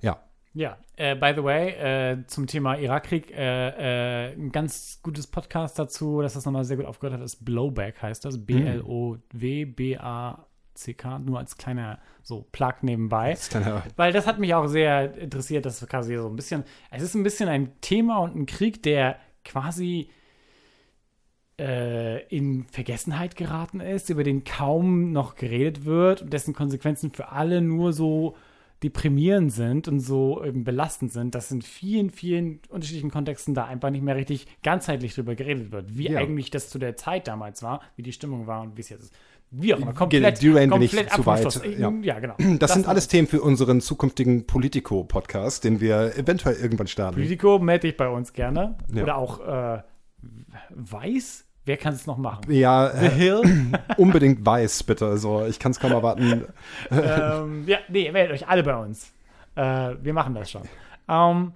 ja. Ja, äh, by the way, äh, zum Thema Irakkrieg, äh, äh, ein ganz gutes Podcast dazu, dass das nochmal sehr gut aufgehört hat, ist Blowback, heißt das. B-L-O-W-B-A-C-K, nur als kleiner so Plug nebenbei. Das Weil das hat mich auch sehr interessiert, dass quasi so ein bisschen, es ist ein bisschen ein Thema und ein Krieg, der quasi äh, in Vergessenheit geraten ist, über den kaum noch geredet wird und dessen Konsequenzen für alle nur so deprimierend sind und so eben belastend sind, dass in vielen, vielen unterschiedlichen Kontexten da einfach nicht mehr richtig ganzheitlich drüber geredet wird, wie Ja. eigentlich das zu der Zeit damals war, wie die Stimmung war und wie es jetzt ist. Wie auch immer, komplett, nicht komplett zu weit, ja. ja, genau. das, sind war- alles Themen für unseren zukünftigen Politico-Podcast, den wir eventuell irgendwann starten. Politico melde dich bei uns gerne. Ja. Oder auch äh, Weiß. Wer kann es noch machen? Ja, The Hill. unbedingt weiß, bitte. Also ich kann es kaum erwarten. ähm, ja, nee, meldet euch alle bei uns. Äh, wir machen das schon. Ähm,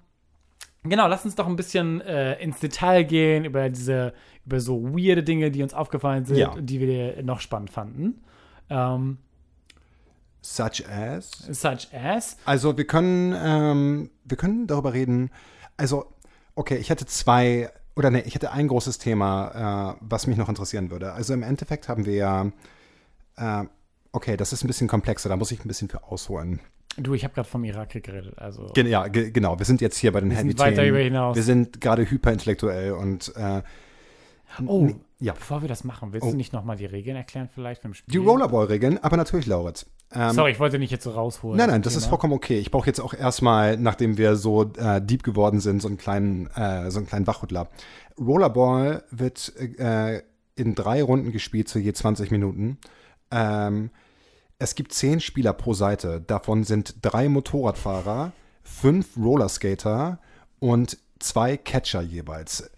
genau, lasst uns doch ein bisschen äh, ins Detail gehen über diese, über so weirde Dinge, die uns aufgefallen sind Ja. und die wir noch spannend fanden. Ähm, Such as. such as. Also wir können, ähm, wir können darüber reden. Also, okay, ich hätte zwei, oder nee, ich hätte ein großes Thema, äh, was mich noch interessieren würde. Also im Endeffekt haben wir ja, äh, okay, das ist ein bisschen komplexer, da muss ich ein bisschen für ausholen. Du, ich habe gerade vom Irakkrieg geredet. Also, Gen ja, ge genau, wir sind jetzt hier bei den Wir sind Heavy weit Themen. darüber hinaus. Wir sind gerade hyperintellektuell und äh, oh, ja. bevor wir das machen, willst Oh. du nicht nochmal die Regeln erklären, vielleicht beim Spiel? die Rollerball-Regeln, aber natürlich, Lauritz. Ähm, Sorry, ich wollte nicht jetzt so rausholen. Nein, nein, das Thema. ist vollkommen okay. Ich brauche jetzt auch erstmal, nachdem wir so äh, deep geworden sind, so einen kleinen, äh, so einen kleinen Wachrüttler. Rollerball wird äh, in drei Runden gespielt, zu je 20 Minuten. Ähm, es gibt zehn Spieler pro Seite. Davon sind drei Motorradfahrer, fünf Rollerskater und zwei Catcher jeweils.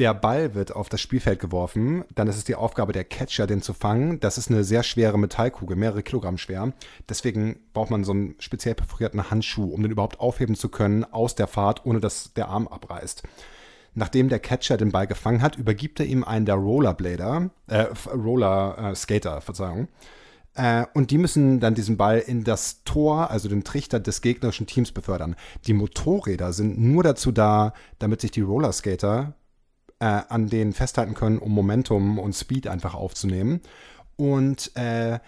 Der Ball wird auf das Spielfeld geworfen, dann ist es die Aufgabe der Catcher, den zu fangen. Das ist eine sehr schwere Metallkugel, mehrere Kilogramm schwer. Deswegen braucht man so einen speziell perforierten Handschuh, um den überhaupt aufheben zu können aus der Fahrt, ohne dass der Arm abreißt. Nachdem der Catcher den Ball gefangen hat, übergibt er ihm einen der Rollerblader, äh, Roller äh, Skater, Verzeihung. Äh, und die müssen dann diesen Ball in das Tor, also den Trichter des gegnerischen Teams befördern. Die Motorräder sind nur dazu da, damit sich die Rollerskater äh, an denen festhalten können, um Momentum und Speed einfach aufzunehmen. Und äh,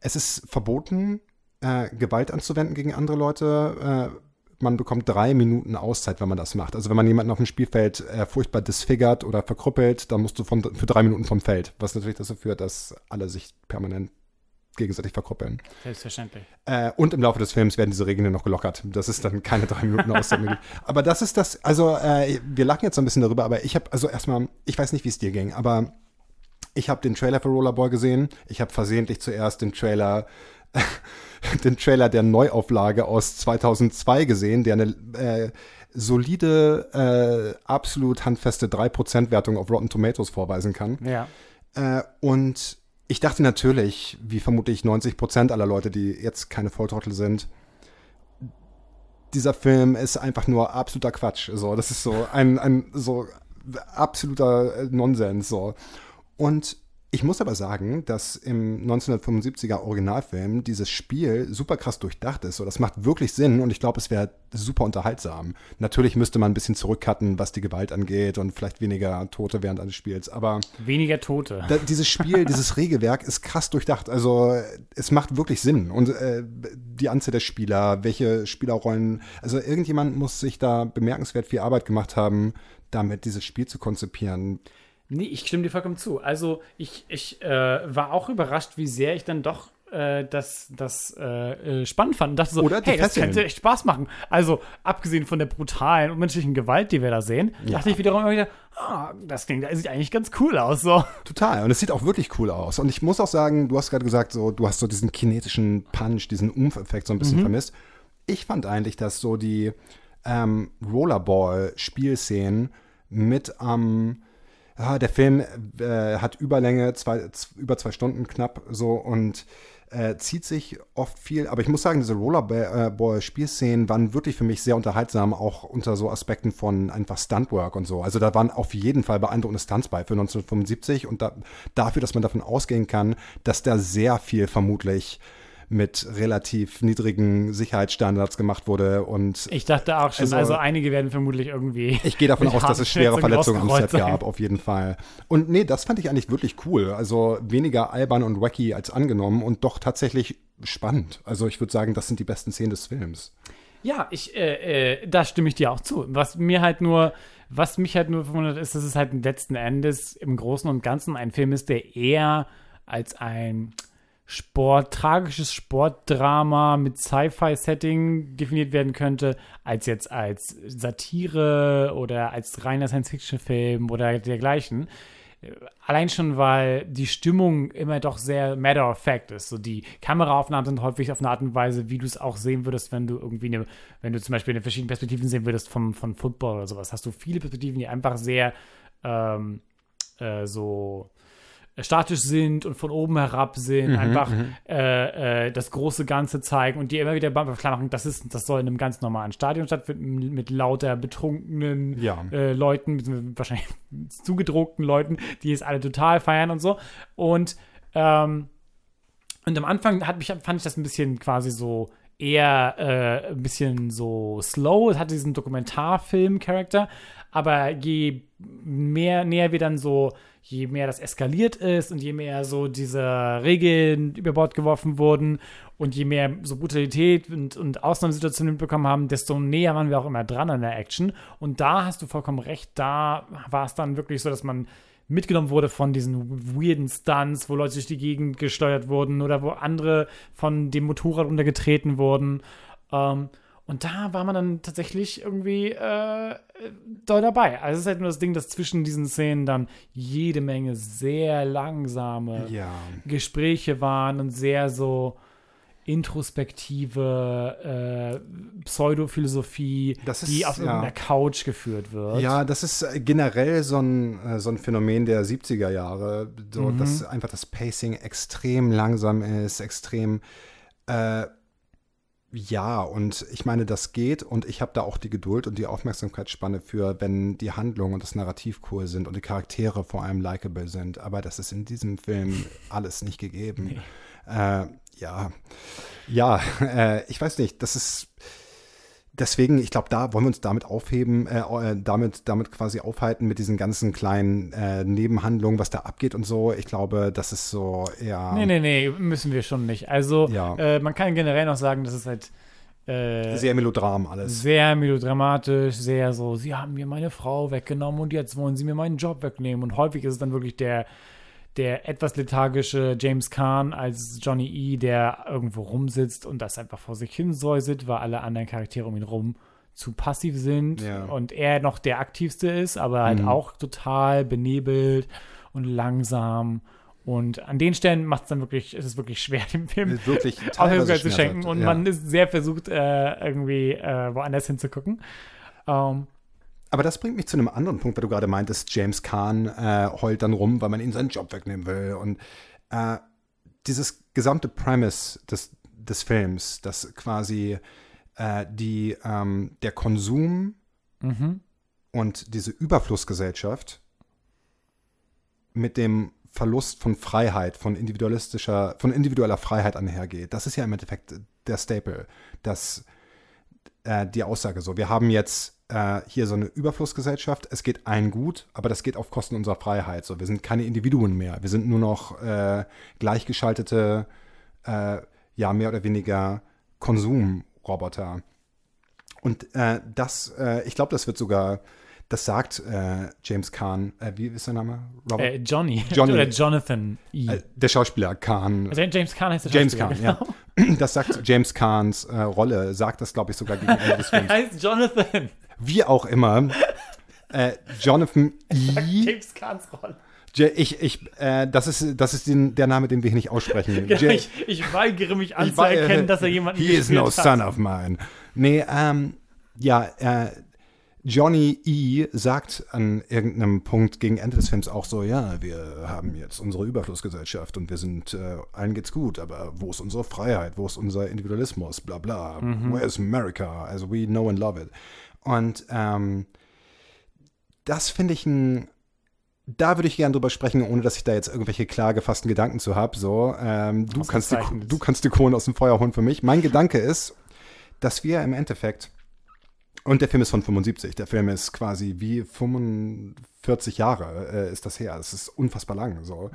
es ist verboten, äh, Gewalt anzuwenden gegen andere Leute. Äh, man bekommt drei Minuten Auszeit, wenn man das macht. Also wenn man jemanden auf dem Spielfeld äh, furchtbar disfigert oder verkrüppelt, dann musst du von, für drei Minuten vom Feld. Was natürlich dazu führt, dass alle sich permanent gegenseitig verkrüppeln. Selbstverständlich. Äh, und im Laufe des Films werden diese Regeln noch gelockert. Das ist dann keine drei Minuten Auszeit mehr. gibt. Aber das ist das, also äh, wir lachen jetzt so ein bisschen darüber, aber ich habe, also erstmal, ich weiß nicht, wie es dir ging, aber ich habe den Trailer für Rollerboy gesehen. Ich habe versehentlich zuerst den Trailer den Trailer der Neuauflage aus 2002 gesehen, der eine äh, solide, äh, absolut handfeste 3% Wertung auf Rotten Tomatoes vorweisen kann. Ja. Äh, und ich dachte natürlich, wie vermutlich 90% aller Leute, die jetzt keine Volltrottel sind, dieser Film ist einfach nur absoluter Quatsch. So, das ist so ein, ein so absoluter Nonsens. So. Und ich muss aber sagen, dass im 1975er Originalfilm dieses Spiel super krass durchdacht ist. So, das macht wirklich Sinn und ich glaube, es wäre super unterhaltsam. Natürlich müsste man ein bisschen zurückcutten, was die Gewalt angeht und vielleicht weniger Tote während eines Spiels. Aber Weniger Tote. da, dieses Spiel, dieses Regelwerk ist krass durchdacht. Also es macht wirklich Sinn. Und äh, die Anzahl der Spieler, welche Spielerrollen, also irgendjemand muss sich da bemerkenswert viel Arbeit gemacht haben, damit dieses Spiel zu konzipieren. Nee, ich stimme dir vollkommen zu. Also ich, ich äh, war auch überrascht, wie sehr ich dann doch äh, das, das äh, äh, spannend fand und dachte so, Oder hey, das Fesseln. könnte echt Spaß machen. Also abgesehen von der brutalen und menschlichen Gewalt, die wir da sehen, dachte ich wiederum immer wieder, ah, das klingt, das sieht eigentlich ganz cool aus. So. Total. Und es sieht auch wirklich cool aus. Und ich muss auch sagen, du hast gerade gesagt, so, du hast so diesen kinetischen Punch, diesen Umf-Effekt so ein bisschen vermisst. Ich fand eigentlich, dass so die ähm, Rollerball-Spielszenen mit am ah, der Film äh, hat Überlänge, zwei, über zwei Stunden knapp so und äh, zieht sich oft viel. Aber ich muss sagen, diese Rollerball-Spielszenen waren wirklich für mich sehr unterhaltsam, auch unter so Aspekten von einfach Stuntwork und so. Also da waren auf jeden Fall beeindruckende Stunts bei für 1975 und da, dafür, dass man davon ausgehen kann, dass da sehr viel vermutlich mit relativ niedrigen Sicherheitsstandards gemacht wurde und Ich dachte auch schon, Also- also, einige werden vermutlich irgendwie. ich gehe davon aus, dass es schwere Verletzungen am Set gab, auf jeden Fall. Und nee, das fand ich eigentlich wirklich cool. Also weniger albern und wacky als angenommen und doch tatsächlich spannend. Also ich würde sagen, das sind die besten Szenen des Films. Ja, ich, äh, äh, da stimme ich dir auch zu. Was mir halt nur, was mich halt nur verwundert ist, dass es halt letzten Endes im Großen und Ganzen ein Film ist, der eher als ein Sport, tragisches Sportdrama mit Sci-Fi-Setting definiert werden könnte, als jetzt als Satire oder als reiner Science-Fiction-Film oder dergleichen. Allein schon, weil die Stimmung immer doch sehr matter of fact ist. So die Kameraaufnahmen sind häufig auf eine Art und Weise, wie du es auch sehen würdest, wenn du irgendwie eine, wenn du zum Beispiel eine verschiedene Perspektiven sehen würdest vom, von Football oder sowas. Hast du viele Perspektiven, die einfach sehr ähm, äh, so statisch sind und von oben herab sind, einfach äh, äh, das große Ganze zeigen und dir immer wieder klar machen, das ist, das soll in einem ganz normalen Stadion stattfinden, mit lauter betrunkenen Ja. äh, Leuten, wahrscheinlich zugedruckten Leuten, die es alle total feiern und so. Und, ähm, und am Anfang hat mich, fand ich das ein bisschen quasi so eher äh, ein bisschen so slow. Es hatte diesen Dokumentarfilm-Charakter, aber je mehr näher wir dann so, je mehr das eskaliert ist und je mehr so diese Regeln über Bord geworfen wurden und je mehr so Brutalität und, und Ausnahmesituationen mitbekommen haben, desto näher waren wir auch immer dran an der Action. Und da hast du vollkommen recht, da war es dann wirklich so, dass man mitgenommen wurde von diesen weirden Stunts, wo Leute durch die Gegend gesteuert wurden oder wo andere von dem Motorrad untergetreten wurden. Ähm, und da war man dann tatsächlich irgendwie äh, doll dabei. Also es ist halt nur das Ding, dass zwischen diesen Szenen dann jede Menge sehr langsame Ja. Gespräche waren und sehr so introspektive äh, Pseudophilosophie, ist- die auf ja. irgendeiner Couch geführt wird. Ja, das ist äh, generell so ein, äh, so ein Phänomen der 70er Jahre, so, dass einfach das Pacing extrem langsam ist, extrem äh, ja, und ich meine, das geht und ich habe da auch die Geduld und die Aufmerksamkeitsspanne für, wenn die Handlung und das Narrativ cool sind und die Charaktere vor allem likable sind. Aber das ist in diesem Film alles nicht gegeben. Äh, ja, ja, äh, ich weiß nicht, das ist deswegen, ich glaube, da wollen wir uns damit aufheben, äh, äh, damit, damit quasi aufhalten mit diesen ganzen kleinen äh, Nebenhandlungen, was da abgeht und so. Ich glaube, das ist so eher. Nee, nee, nee, müssen wir schon nicht. Also, Ja. äh, man kann generell noch sagen, dass es halt äh, Sehr Melodram alles. sehr melodramatisch, sehr so, sie haben mir meine Frau weggenommen und jetzt wollen sie mir meinen Job wegnehmen. Und häufig ist es dann wirklich der, der etwas lethargische James Kahn als Johnny E., der irgendwo rumsitzt und das einfach vor sich hin säuselt, weil alle anderen Charaktere um ihn rum zu passiv sind Ja. und er noch der aktivste ist, aber halt Mhm. auch total benebelt und langsam. Und an den Stellen macht es dann wirklich, ist es wirklich schwer, dem Film Wirklich Aufmerksamkeit zu schenken und ja. man ist sehr versucht, äh, irgendwie äh, woanders hinzugucken. Ähm, Aber das bringt mich zu einem anderen Punkt, weil du gerade meintest, James Kahn äh, heult dann rum, weil man ihm seinen Job wegnehmen will. Und äh, dieses gesamte Premise des, des Films, dass quasi äh, die, ähm, der Konsum mhm. und diese Überflussgesellschaft mit dem Verlust von Freiheit, von individualistischer, von individueller Freiheit einhergeht. Das ist ja im Endeffekt der Staple, dass äh, die Aussage so. Wir haben jetzt äh, hier so eine Überflussgesellschaft. Es geht allen gut, aber das geht auf Kosten unserer Freiheit. So, wir sind keine Individuen mehr. Wir sind nur noch äh, gleichgeschaltete, äh, ja mehr oder weniger Konsumroboter. Und äh, das, äh, ich glaube, das wird sogar, das sagt äh, James Kahn, äh, wie ist sein Name? Äh, Johnny. Johnny. Oder Jonathan E. Der Schauspieler Kahn. also James Kahn heißt der James Schauspieler, Kahn, ja. Das sagt James Kahns Rolle, sagt das, glaube ich, sogar gegen Ende des Er Films. heißt Jonathan. Wie auch immer, äh, Jonathan E. James Kahns Rolle. Ich, ich, äh, das ist, das ist den, der Name, den wir hier nicht aussprechen. Genau, J- ich, ich weigere mich anzuerkennen, dass er jemanden He is no gespielt son hat. of mine. Nee, ähm, ja, äh, Johnny E. sagt an irgendeinem Punkt gegen Ende des Films auch so, ja, wir haben jetzt unsere Überflussgesellschaft und wir sind, äh, allen geht's gut, aber wo ist unsere Freiheit, wo ist unser Individualismus, bla bla, where is America, also we know and love it. Und ähm, das finde ich ein da würde ich gerne drüber sprechen, ohne dass ich da jetzt irgendwelche klar gefassten Gedanken zu habe. So, ähm, du, kannst die, du kannst die Kohlen aus dem Feuer holen für mich. Mein Gedanke ist, dass wir im Endeffekt, und der Film ist von 75, der Film ist quasi wie 45 Jahre äh, ist das her. Das ist unfassbar lang. So.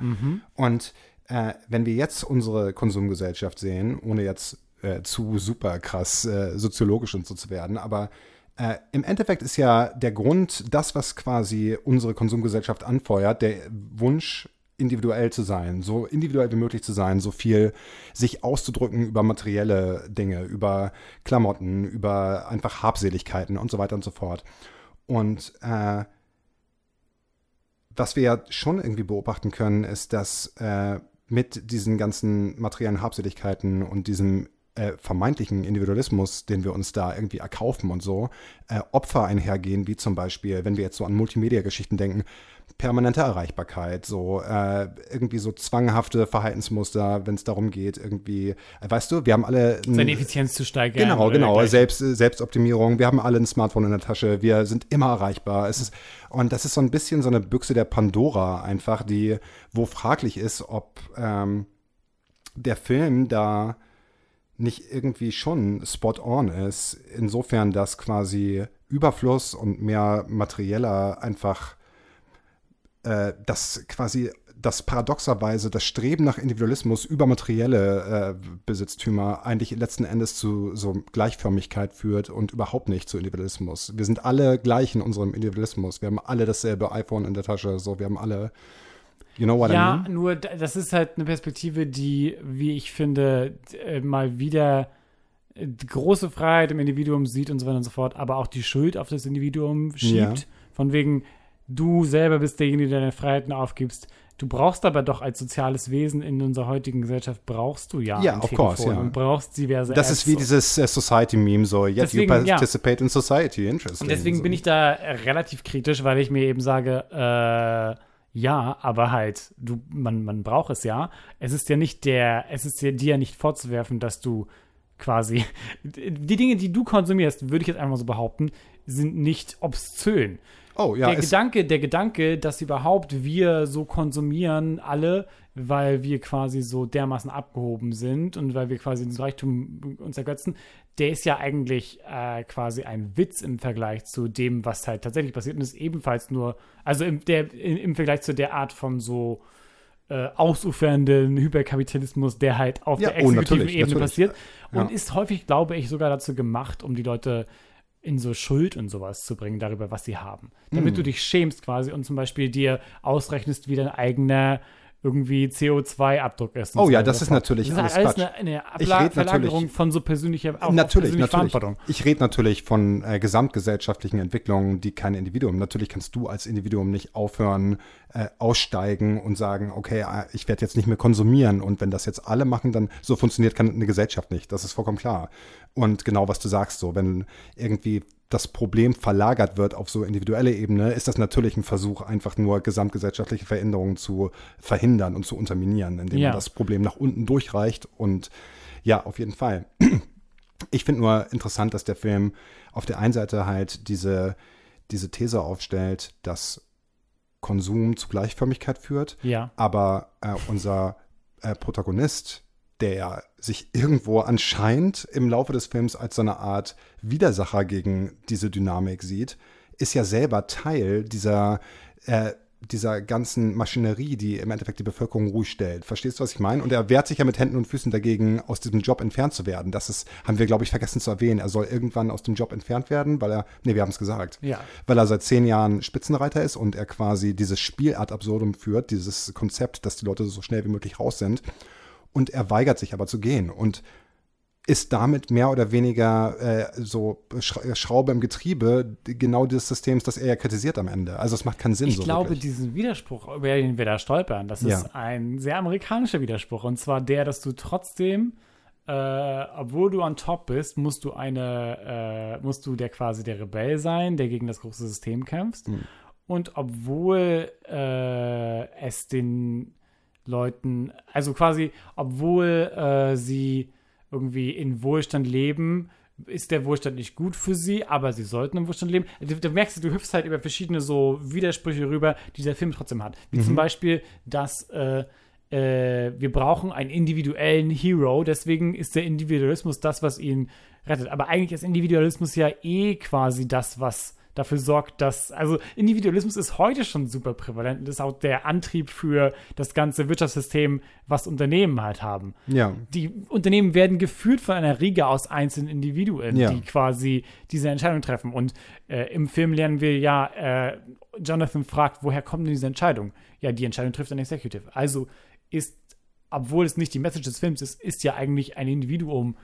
Und äh, wenn wir jetzt unsere Konsumgesellschaft sehen, ohne jetzt äh, zu super krass äh, soziologisch und so zu werden, aber äh, Im Endeffekt ist ja der Grund, das, was quasi unsere Konsumgesellschaft anfeuert, der Wunsch, individuell zu sein, so individuell wie möglich zu sein, so viel sich auszudrücken über materielle Dinge, über Klamotten, über einfach Habseligkeiten und so weiter und so fort. Und äh, was wir ja schon irgendwie beobachten können, ist, dass äh, mit diesen ganzen materiellen Habseligkeiten und diesem äh, vermeintlichen Individualismus, den wir uns da irgendwie erkaufen und so, äh, Opfer einhergehen, wie zum Beispiel, wenn wir jetzt so an Multimedia-Geschichten denken, permanente Erreichbarkeit, so äh, irgendwie so zwanghafte Verhaltensmuster, wenn es darum geht, irgendwie, äh, weißt du, wir haben alle ein- Seine Effizienz zu steigern. Genau, genau. Selbst, Selbstoptimierung. Wir haben alle ein Smartphone in der Tasche. Wir sind immer erreichbar. Es ist, und das ist so ein bisschen so eine Büchse der Pandora einfach, die, wo fraglich ist, ob ähm, der Film da nicht irgendwie schon spot on ist. Insofern, dass quasi Überfluss und mehr materieller einfach äh, das quasi das paradoxerweise das Streben nach Individualismus über materielle äh, Besitztümer eigentlich letzten Endes zu so Gleichförmigkeit führt und überhaupt nicht zu Individualismus. Wir sind alle gleich in unserem Individualismus. Wir haben alle dasselbe iPhone in der Tasche. So, wir haben alle, you know what I Ja, mean? nur das ist halt eine Perspektive, die, wie ich finde, äh, mal wieder äh, große Freiheit im Individuum sieht und so weiter und so fort, aber auch die Schuld auf das Individuum schiebt. Ja. Von wegen, du selber bist derjenige, der deine Freiheiten aufgibst. Du brauchst aber doch als soziales Wesen in unserer heutigen Gesellschaft, brauchst du ja Ja, ein of course, ja. und brauchst diverse Das Apps ist wie und- dieses äh, Society-Meme, so, yet Deswegen, you ja. participate in society, interesting. Und deswegen so. bin ich da relativ kritisch, weil ich mir eben sage, äh, ja, aber halt, du, man, man braucht es ja. Es ist ja nicht der, es ist dir, dir ja nicht vorzuwerfen, dass du quasi, die Dinge, die du konsumierst, würde ich jetzt einfach so behaupten, sind nicht obszön. Oh, ja, der Gedanke, der Gedanke, dass überhaupt wir so konsumieren, alle, weil wir quasi so dermaßen abgehoben sind und weil wir quasi den Reichtum uns ergötzen, der ist ja eigentlich äh, quasi ein Witz im Vergleich zu dem, was halt tatsächlich passiert und ist ebenfalls nur, also im, der, im, im Vergleich zu der Art von so äh, ausufernden Hyperkapitalismus, der halt auf Ja, der oh, exekutiven natürlich, Ebene natürlich. passiert und Ja. ist häufig, glaube ich, sogar dazu gemacht, um die Leute in so Schuld und sowas zu bringen darüber, was sie haben. Damit Hm. du dich schämst quasi und zum Beispiel dir ausrechnest, wie dein eigener irgendwie CO2-Abdruck ist. Oh ja, das ist natürlich das ist alles alles eine, eine Abla Verlagerung natürlich- von so persönlicher auch natürlich, persönliche natürlich. Verantwortung. Ich rede natürlich von äh, gesamtgesellschaftlichen Entwicklungen, die kein Individuum. Natürlich kannst du als Individuum nicht aufhören, äh, aussteigen und sagen, okay, äh, ich werde jetzt nicht mehr konsumieren. Und wenn das jetzt alle machen, dann so funktioniert kann eine Gesellschaft nicht. Das ist vollkommen klar. Und genau was du sagst, so wenn irgendwie das Problem verlagert wird auf so individuelle Ebene, ist das natürlich ein Versuch, einfach nur gesamtgesellschaftliche Veränderungen zu verhindern und zu unterminieren, indem Ja. man das Problem nach unten durchreicht. Und ja, auf jeden Fall. Ich finde nur interessant, dass der Film auf der einen Seite halt diese, diese These aufstellt, dass Konsum zu Gleichförmigkeit führt, Ja. aber äh, unser äh, Protagonist, der sich irgendwo anscheinend im Laufe des Films als so eine Art Widersacher gegen diese Dynamik sieht, ist ja selber Teil dieser, äh, dieser ganzen Maschinerie, die im Endeffekt die Bevölkerung ruhig stellt. Verstehst du, was ich meine? Und er wehrt sich ja mit Händen und Füßen dagegen, aus diesem Job entfernt zu werden. Das ist, haben wir, glaube ich, vergessen zu erwähnen. Er soll irgendwann aus dem Job entfernt werden, weil er, nee, wir haben es gesagt, Ja. weil er seit zehn Jahren Spitzenreiter ist und er quasi dieses Spiel ad absurdum führt, dieses Konzept, dass die Leute so schnell wie möglich raus sind. Und er weigert sich aber zu gehen und ist damit mehr oder weniger äh, so Sch Schraube im Getriebe genau des Systems, das er ja kritisiert am Ende. Also es macht keinen Sinn Ich so glaube, wirklich. diesen Widerspruch, über den wir da stolpern, das Ja. ist ein sehr amerikanischer Widerspruch. Und zwar der, dass du trotzdem, äh, obwohl du on top bist, musst du eine, äh, musst du der quasi der Rebell sein, der gegen das große System kämpft. Hm. Und obwohl äh, es den Leuten, also quasi, obwohl äh, sie irgendwie in Wohlstand leben, ist der Wohlstand nicht gut für sie, aber sie sollten im Wohlstand leben. Du, du merkst, du hüpfst halt über verschiedene so Widersprüche rüber, die der Film trotzdem hat. Wie zum Beispiel, dass äh, äh, wir brauchen einen individuellen Hero, deswegen ist der Individualismus das, was ihn rettet. Aber eigentlich ist Individualismus ja eh quasi das, was dafür sorgt, dass, also Individualismus ist heute schon super prävalent und ist auch der Antrieb für das ganze Wirtschaftssystem, was Unternehmen halt haben. Ja. Die Unternehmen werden geführt von einer Riege aus einzelnen Individuen, Ja. die quasi diese Entscheidung treffen. Und äh, im Film lernen wir ja, äh, Jonathan fragt, woher kommt denn diese Entscheidung? Ja, die Entscheidung trifft ein Executive. Also ist, obwohl es nicht die Message des Films ist, ist ja eigentlich ein Individuum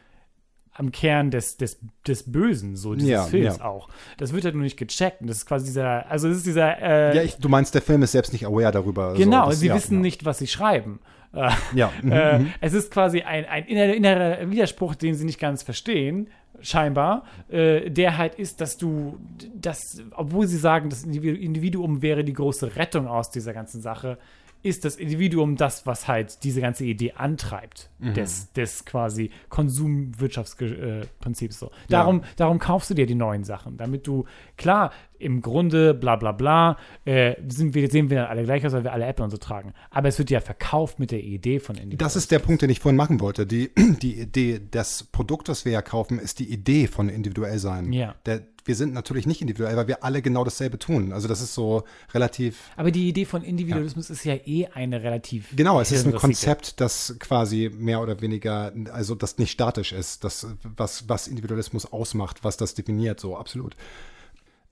am Kern des, des, des Bösen, so dieses Ja, Films ja. auch. Das wird halt nur nicht gecheckt. Und das ist quasi dieser, also es ist dieser, äh, Ja, ich, du meinst, der Film ist selbst nicht aware darüber. genau, so, das, sie ja, wissen ja. nicht, was sie schreiben. Äh, Ja, mhm, äh, mhm. Es ist quasi ein, ein innerer, innerer Widerspruch, den sie nicht ganz verstehen, scheinbar, äh, der halt ist, dass du, das, obwohl sie sagen, das Individu- Individuum wäre die große Rettung aus dieser ganzen Sache, ist das Individuum das, was halt diese ganze Idee antreibt, Mhm. des, des quasi Konsumwirtschaftsprinzips. So. Darum, darum kaufst du dir die neuen Sachen, damit du, klar, im Grunde, bla bla bla, äh, sind wir, sehen wir dann alle gleich aus, weil wir alle Apple und so tragen. Aber es wird ja verkauft mit der Idee von Individualismus. Das ist der Punkt, den ich vorhin machen wollte. Die, die Idee, das Produkt, das wir ja kaufen, ist die Idee von individuell sein. Ja. Der, wir sind natürlich nicht individuell, weil wir alle genau dasselbe tun. Also das ist so relativ. Aber die Idee von Individualismus ist ja eh eine relativ. Genau, es ist ein. Konzept, das quasi mehr oder weniger, also das nicht statisch ist, das, was, was Individualismus ausmacht, was das definiert, so absolut.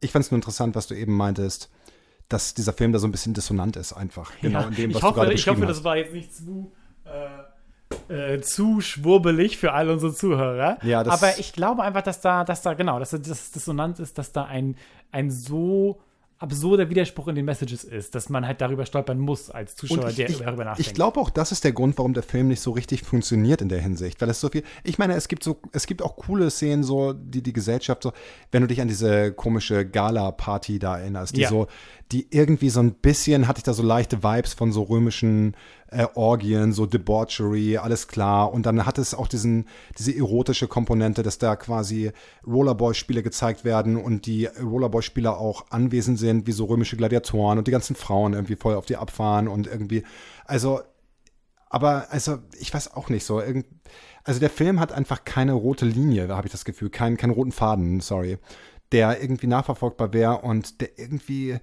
Ich fand es nur interessant, was du eben meintest, dass dieser Film da so ein bisschen dissonant ist, einfach. Genau Ja, in dem, was ich du hoffe, gerade ich hoffe, beschrieben das hast. war jetzt nicht zu. Äh, äh, zu schwurbelig für all unsere Zuhörer. Ja, das- Aber ich glaube einfach, dass da, dass da, genau, dass das dissonant ist, dass da ein, ein so absurder Widerspruch in den Messages ist, dass man halt darüber stolpern muss als Zuschauer, ich, der ich, darüber nachdenkt. ich glaube auch, das ist der Grund, warum der Film nicht so richtig funktioniert in der Hinsicht, weil es so viel. Ich meine, es gibt so, es gibt auch coole Szenen, so die die Gesellschaft so, wenn du dich an diese komische Gala-Party da erinnerst, die Ja. so, die irgendwie so ein bisschen hatte ich da so leichte Vibes von so römischen äh, Orgien, so Debauchery, alles klar. Und dann hat es auch diesen, diese erotische Komponente, dass da quasi Rollerboy-Spiele gezeigt werden und die Rollerboy-Spieler auch anwesend sind, wie so römische Gladiatoren und die ganzen Frauen irgendwie voll auf die abfahren und irgendwie, also, aber, also, ich weiß auch nicht so. Irgend, also, der Film hat einfach keine rote Linie, habe ich das Gefühl, keinen, keinen roten Faden, sorry, der irgendwie nachverfolgbar wäre und der irgendwie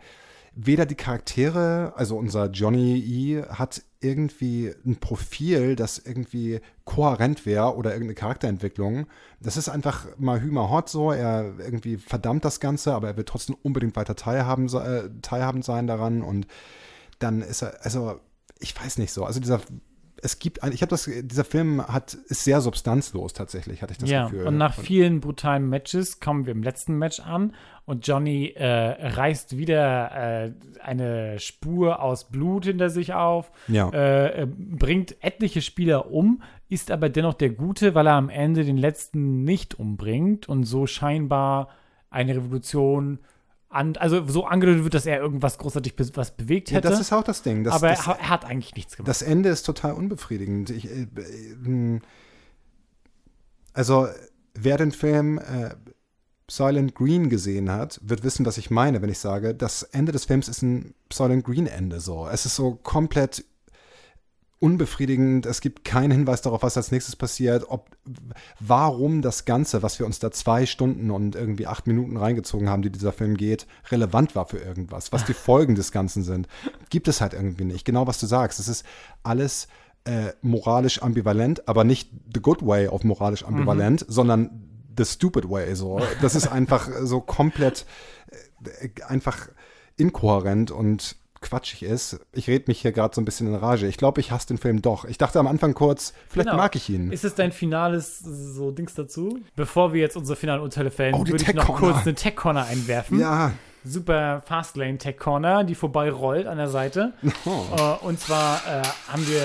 weder die Charaktere, also unser Johnny E. hat irgendwie ein Profil, das irgendwie kohärent wäre oder irgendeine Charakterentwicklung. Das ist einfach mal Hümer Hot so. Er irgendwie verdammt das Ganze, aber er will trotzdem unbedingt weiter teilhaben, äh, teilhabend sein daran. Und dann ist er, also ich weiß nicht so. Also dieser, es gibt, ein, ich habe das, dieser Film hat ist sehr substanzlos tatsächlich, hatte ich das ja, Gefühl. und nach vielen brutalen Matches kommen wir im letzten Match an und Johnny äh, reißt wieder äh, eine Spur aus Blut hinter sich auf, Ja. äh, äh, bringt etliche Spieler um, ist aber dennoch der Gute, weil er am Ende den letzten nicht umbringt und so scheinbar eine Revolution an, also so angedeutet wird, dass er irgendwas großartig be was bewegt ja, hätte. das ist auch das Ding. Das, aber das, er, er hat eigentlich nichts gemacht. Das Ende ist total unbefriedigend. Ich, äh, äh, also, wer den Film äh, Silent Green gesehen hat, wird wissen, was ich meine, wenn ich sage, das Ende des Films ist ein Silent Green Ende so. Es ist so komplett unbefriedigend. Es gibt keinen Hinweis darauf, was als nächstes passiert, ob warum das Ganze, was wir uns da zwei Stunden und irgendwie acht Minuten reingezogen haben, die dieser Film geht, relevant war für irgendwas, was die Folgen des Ganzen sind, gibt es halt irgendwie nicht. Genau was du sagst. Es ist alles äh, moralisch ambivalent, aber nicht the good way of moralisch ambivalent, sondern the stupid way. So, das ist einfach so komplett äh, einfach inkohärent und quatschig ist. Ich rede mich hier gerade so ein bisschen in Rage. Ich glaube, ich hasse den Film doch. Ich dachte am Anfang kurz, vielleicht Genau. mag ich ihn. Ist es dein finales so Dings dazu? Bevor wir jetzt unsere finalen Urteile fällen, Oh, würde ich noch kurz eine Tech-Corner einwerfen. Ja, Super Fastlane Tech Corner, die vorbei rollt an der Seite. Äh, und zwar äh, haben wir,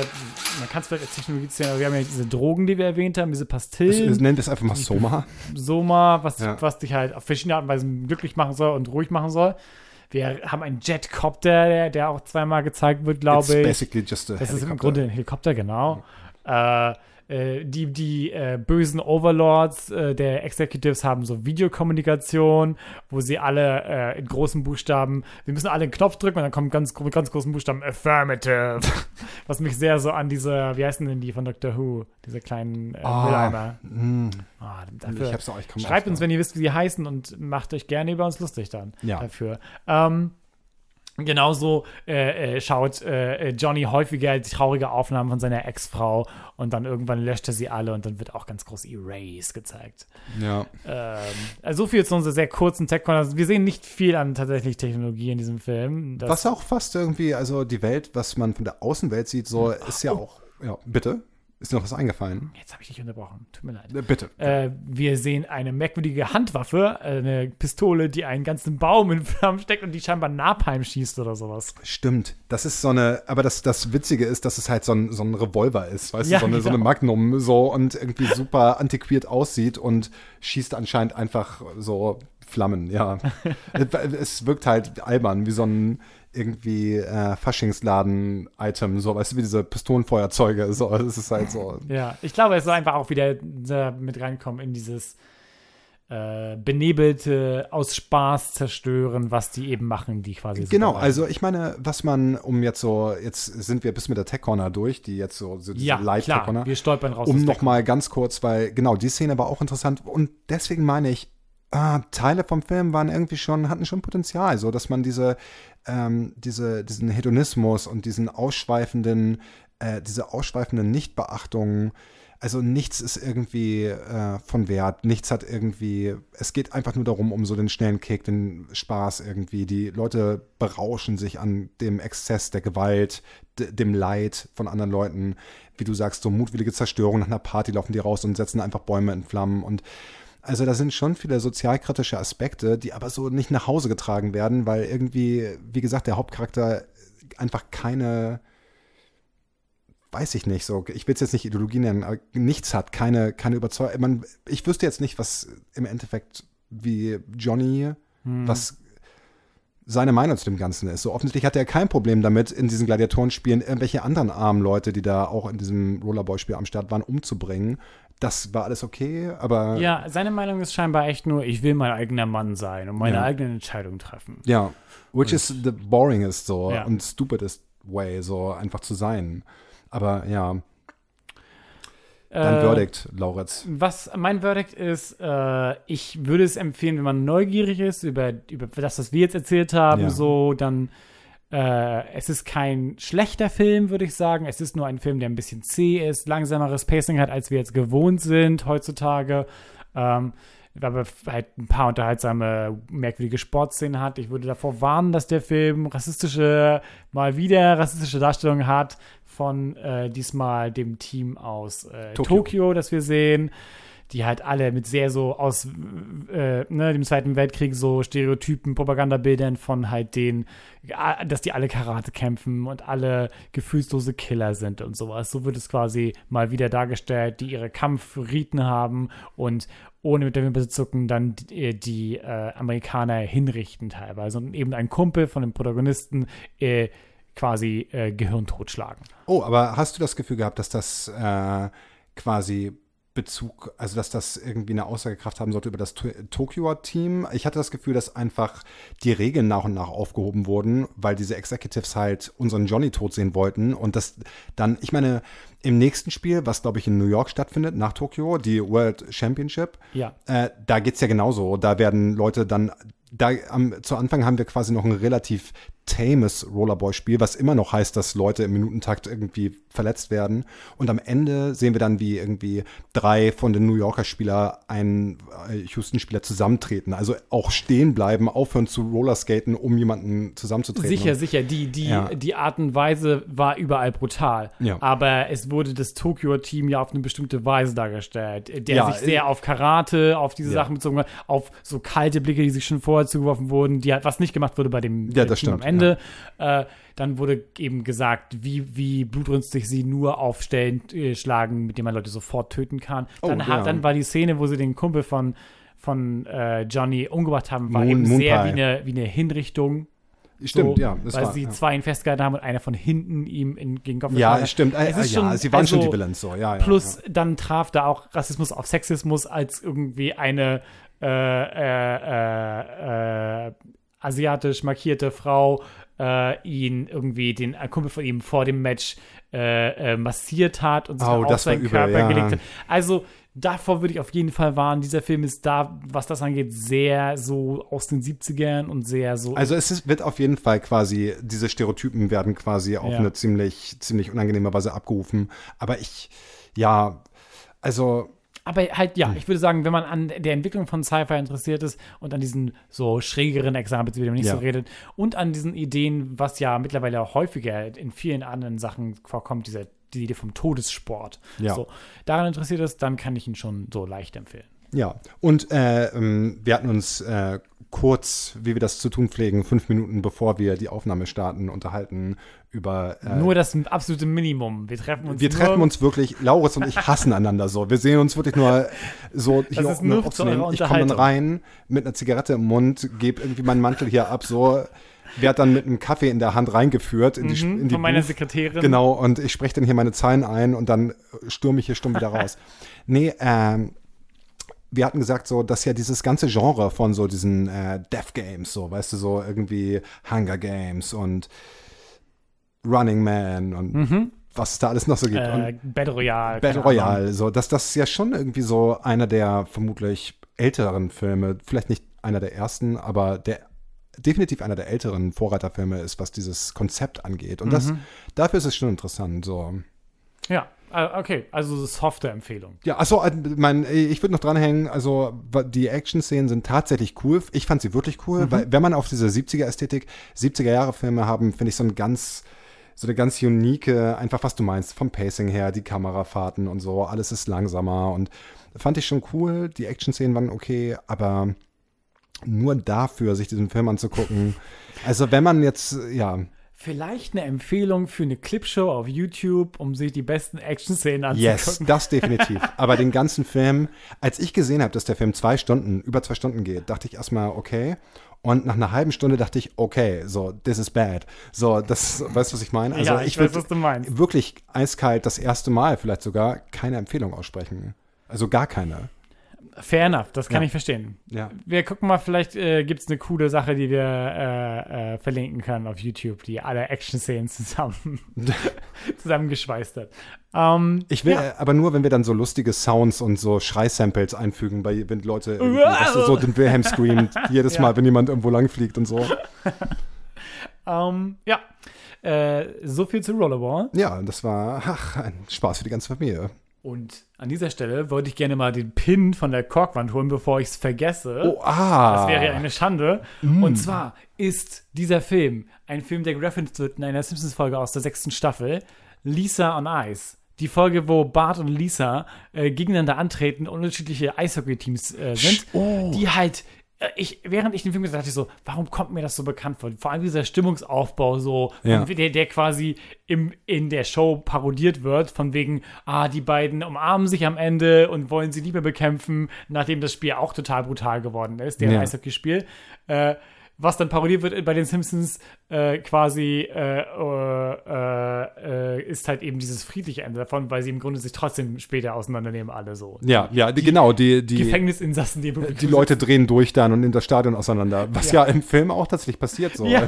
man kann es vielleicht als Technologie zählen, aber wir haben ja diese Drogen, die wir erwähnt haben, diese es, Pastillen, es nennt es einfach mal Soma. Soma, was, Ja. was dich halt auf verschiedene Arten und Weisen glücklich machen soll und ruhig machen soll. Wir haben einen Jetcopter, der, der auch zweimal gezeigt wird, It's glaube ich. basically just a Das ist im helicopter. Grunde ein Helikopter, genau. Äh, äh, die die äh, bösen Overlords äh, der Executives haben so Videokommunikation, wo sie alle äh, in großen Buchstaben, wir müssen alle einen Knopf drücken und dann kommt ganz, mit ganz großen Buchstaben Affirmative. Was mich sehr so an diese, wie heißen denn die von Doctor Who? Diese kleinen äh, Ah, Mülleimer. mm, ich dafür, hab's auch, ich Schreibt uns, wenn ihr wisst, wie sie heißen und macht euch gerne über uns lustig dann Ja. dafür. Ähm, genauso äh, äh, schaut äh, Johnny häufiger traurige Aufnahmen von seiner Ex-Frau und dann irgendwann löscht er sie alle und dann wird auch ganz groß Erase gezeigt. Ja. Ähm, also so viel zu unserer sehr kurzen tech -Corner. Wir sehen nicht viel an tatsächlich Technologie in diesem Film. Was auch fast irgendwie, also die Welt, was man von der Außenwelt sieht, so ist ja auch. Ja, bitte? Ist dir noch was eingefallen? Jetzt habe ich dich unterbrochen. Tut mir leid. Äh, Bitte. Äh, wir sehen eine merkwürdige Handwaffe, eine Pistole, die einen ganzen Baum in Flammen steckt und die scheinbar Napalm schießt oder sowas. Stimmt. Das ist so eine, aber das, das Witzige ist, dass es halt so ein, so ein Revolver ist, weißt Ja, du, so eine, so eine genau. Magnum so und irgendwie super antiquiert aussieht und schießt anscheinend einfach so Flammen, ja. es wirkt halt albern, wie so ein irgendwie äh, Faschingsladen-Item, so, weißt du, wie diese Pistolenfeuerzeuge, so, es ist halt so. Ja, ich glaube, es soll einfach auch wieder da mit reinkommen in dieses äh, benebelte, aus Spaß zerstören, was die eben machen, die quasi so Genau, also ich meine, was man, um jetzt so, jetzt sind wir bis mit der Tech Corner durch, die jetzt so, so diese Ja, Light Tech klar, Corner. wir stolpern raus. um aus noch der- mal ganz kurz, weil genau die Szene war auch interessant und deswegen meine ich, ah, Teile vom Film waren irgendwie schon hatten schon Potenzial, so dass man diese ähm, diese diesen Hedonismus und diesen ausschweifenden äh, diese ausschweifenden Nichtbeachtungen also nichts ist irgendwie äh, von Wert, nichts hat irgendwie, es geht einfach nur darum, um so den schnellen Kick, den Spaß irgendwie. Die Leute berauschen sich an dem Exzess der Gewalt, dem Leid von anderen Leuten. Wie du sagst, so mutwillige Zerstörung nach einer Party laufen die raus und setzen einfach Bäume in Flammen und Also da sind schon viele sozialkritische Aspekte, die aber so nicht nach Hause getragen werden, weil irgendwie, wie gesagt, der Hauptcharakter einfach keine, weiß ich nicht, so, ich will es jetzt nicht Ideologie nennen, aber nichts hat, keine, keine Überzeugung. Man, ich wüsste jetzt nicht, was im Endeffekt wie Johnny, was seine Meinung zu dem Ganzen ist. So offensichtlich hatte er kein Problem damit, in diesen Gladiatorenspielen irgendwelche anderen armen Leute, die da auch in diesem Rollerboy-Spiel am Start waren, umzubringen. Das war alles okay, aber Ja, seine Meinung ist scheinbar echt nur, ich will mein eigener Mann sein und meine Ja. eigenen Entscheidungen treffen. Ja, which is the boringest so Ja. und stupidest way, so einfach zu sein. Aber ja, dein Äh, Verdict, Lauritz. Was mein Verdict ist, äh, ich würde es empfehlen, wenn man neugierig ist über, über das, was wir jetzt erzählt haben, Ja. so, dann äh, es ist kein schlechter Film, würde ich sagen. Es ist nur ein Film, der ein bisschen zäh ist, langsameres Pacing hat, als wir jetzt gewohnt sind heutzutage. Ähm, aber halt ein paar unterhaltsame, merkwürdige Sportszenen hat. Ich würde davor warnen, dass der Film rassistische, mal wieder rassistische Darstellungen hat von äh, diesmal dem Team aus äh, Tokio. Tokio, das wir sehen, die halt alle mit sehr so aus äh, ne, dem Zweiten Weltkrieg so Stereotypen, Propagandabildern von halt den, dass die alle Karate kämpfen und alle gefühlslose Killer sind und sowas. So wird es quasi mal wieder dargestellt, die ihre Kampfriten haben und ohne mit der Wimper zu zucken dann die, die äh, Amerikaner hinrichten teilweise und eben ein Kumpel von dem Protagonisten äh, quasi äh, Gehirn totschlagen. Oh, aber hast du das Gefühl gehabt, dass das äh, quasi Bezug, also dass das irgendwie eine Aussagekraft haben sollte über das To- Tokio-Team? Ich hatte das Gefühl, dass einfach die Regeln nach und nach aufgehoben wurden, weil diese Executives halt unseren Johnny tot sehen wollten und das dann, ich meine, im nächsten Spiel, was glaube ich in New York stattfindet, nach Tokio, die World Championship, Ja. äh, da geht es ja genauso. Da werden Leute dann, da am, zu Anfang haben wir quasi noch ein relativ tames Rollerboy-Spiel, was immer noch heißt, dass Leute im Minutentakt irgendwie verletzt werden. Und am Ende sehen wir dann, wie irgendwie drei von den New Yorker Spieler einen äh, Houston-Spieler zusammentreten. Also auch stehen bleiben, aufhören zu Rollerskaten, um jemanden zusammenzutreten. Sicher, sicher. Die, die, Ja. die Art und Weise war überall brutal. Ja. Aber es wurde das Tokio-Team ja auf eine bestimmte Weise dargestellt, der Ja, sich sehr auf Karate, auf diese. Sachen bezogen hat, auf so kalte Blicke, die sich schon vorher zugeworfen wurden, die halt, was nicht gemacht wurde bei dem Ja, äh, das Team am stimmt, Ende. Äh, dann wurde eben gesagt, wie, wie blutrünstig sie nur auf Stellen äh, schlagen, mit denen man Leute sofort töten kann. Dann, Oh, hat, ja. dann war die Szene, wo sie den Kumpel von, von äh, Johnny umgebracht haben, war Moon- eben Moon sehr Pie. wie eine, wie eine Hinrichtung. Stimmt, so, ja. Das weil war, sie ja. zwei ihn festgehalten haben und einer von hinten ihm in, gegen den Kopf Ja, stimmt. Äh, Es ist ja, schon- sie waren schon also, die Villains so, ja. ja Plus ja. dann traf da auch Rassismus auf Sexismus, als irgendwie eine äh, äh, äh, äh, asiatisch markierte Frau äh, ihn irgendwie, den Kumpel von ihm vor dem Match massiert hat und sich Oh, auf seinen übel, Körper ja. gelegt hat. Also davor würde ich auf jeden Fall warnen. Dieser Film ist da, was das angeht, sehr so aus den 70ern und sehr so Also es ist, wird auf jeden Fall quasi, diese Stereotypen werden quasi auf Ja. eine ziemlich, ziemlich unangenehme Weise abgerufen. Aber ich, ja, also Aber halt, ja, ich würde sagen, wenn man an der Entwicklung von Sci-Fi interessiert ist und an diesen so schrägeren Examen, wie man nicht Ja. so redet, und an diesen Ideen, was ja mittlerweile auch häufiger in vielen anderen Sachen vorkommt, diese, die Idee vom Todessport. Ja. So, daran interessiert ist, dann kann ich ihn schon so leicht empfehlen. Ja, und äh, ähm, wir hatten uns äh, kurz, wie wir das zu tun pflegen, fünf Minuten bevor wir die Aufnahme starten, unterhalten über. Äh, Nur das absolute Minimum. Wir treffen uns wir treffen uns wirklich, Lauritz und ich hassen einander so. Wir sehen uns wirklich nur so hier ist um nur aufzunehmen. Ich komme dann rein mit einer Zigarette im Mund, gebe irgendwie meinen Mantel hier ab, so. Werd dann mit einem Kaffee in der Hand reingeführt in die, in die Mhm, von meiner. Sekretärin. Genau, und ich spreche dann hier meine Zahlen ein und dann stürme ich hier stumm wieder raus. Nee, ähm, wir hatten gesagt, so, dass ja dieses ganze Genre von so diesen äh, Death Games, so, weißt du, so irgendwie Hunger Games und Running Man und was es da alles noch so gibt. und Äh, Battle Royale. Battle. Royale, so, dass das ja schon irgendwie so einer der vermutlich älteren Filme, vielleicht nicht einer der ersten, aber der definitiv einer der älteren Vorreiterfilme ist, was dieses Konzept angeht. Und Mhm. das, dafür ist es schon interessant, so. Ja, okay, also softe Empfehlung. Ja, achso, äh, mein, ich würde noch dranhängen, also die Action-Szenen sind tatsächlich cool. Ich fand sie wirklich cool, Mhm. weil wenn man auf diese 70er-Ästhetik, 70er-Jahre-Filme haben, finde ich so ein ganz so eine ganz unique, einfach was du meinst, vom Pacing her, die Kamerafahrten und so, alles ist langsamer und fand ich schon cool. Die Action-Szenen waren okay, aber nur dafür, sich diesen Film anzugucken. Also wenn man jetzt, ja, Vielleicht eine Empfehlung für eine Clipshow auf YouTube, um sich die besten Action-Szenen yes, anzugucken. das definitiv. Aber den ganzen Film, als ich gesehen habe, dass der Film zwei Stunden, über zwei Stunden geht, dachte ich erstmal, okay. Und nach einer halben Stunde dachte ich, okay, so, this is bad. So, das, weißt du, was ich meine? Also Ja, ich würd weiß, was du meinst. Wirklich eiskalt das erste Mal vielleicht sogar keine Empfehlung aussprechen. Also gar keine. Fair enough, das kann Ja. ich verstehen. Ja. Wir gucken mal, vielleicht äh, gibt es eine coole Sache, die wir äh, äh, verlinken können auf YouTube, die alle Action-Szenen zusammen zusammengeschweißt hat. Ähm, Ich will ja. äh, aber nur, wenn wir dann so lustige Sounds und so Schreisamples einfügen, bei, wenn Leute weißt du, so den Wilhelm screamt, jedes. Mal, wenn jemand irgendwo langfliegt und so. Ähm, ja. Äh, so viel zu Rollerball. Ja, das war ach, ein Spaß für die ganze Familie. Und an dieser Stelle wollte ich gerne mal den Pin von der Korkwand holen, bevor ich es vergesse. Oh, ah. Das wäre ja eine Schande. Und zwar ist dieser Film ein Film, der gereferenced wird in einer Simpsons-Folge aus der sechsten Staffel, Lisa on Ice. Die Folge, wo Bart und Lisa äh, gegeneinander antreten und unterschiedliche Eishockey-Teams äh, sind, Oh. die halt ich, während ich den Film gesehen habe, dachte ich so, warum kommt mir das so bekannt vor? Vor allem dieser Stimmungsaufbau so, Ja. der, der quasi im, in der Show parodiert wird, von wegen, ah, die beiden umarmen sich am Ende und wollen sie lieber bekämpfen, nachdem das Spiel auch total brutal geworden ist, der Ja. Eishockeyspiel. Äh, was dann parodiert wird bei den Simpsons, äh, quasi äh, äh, äh, ist halt eben dieses friedliche Ende davon, weil sie im Grunde sich trotzdem später auseinandernehmen, alle so. Ja, ja, die, genau, die, die, Gefängnisinsassen, die die Leute drehen durch dann und in das Stadion auseinander. Was ja, im Film auch tatsächlich passiert so. Ja.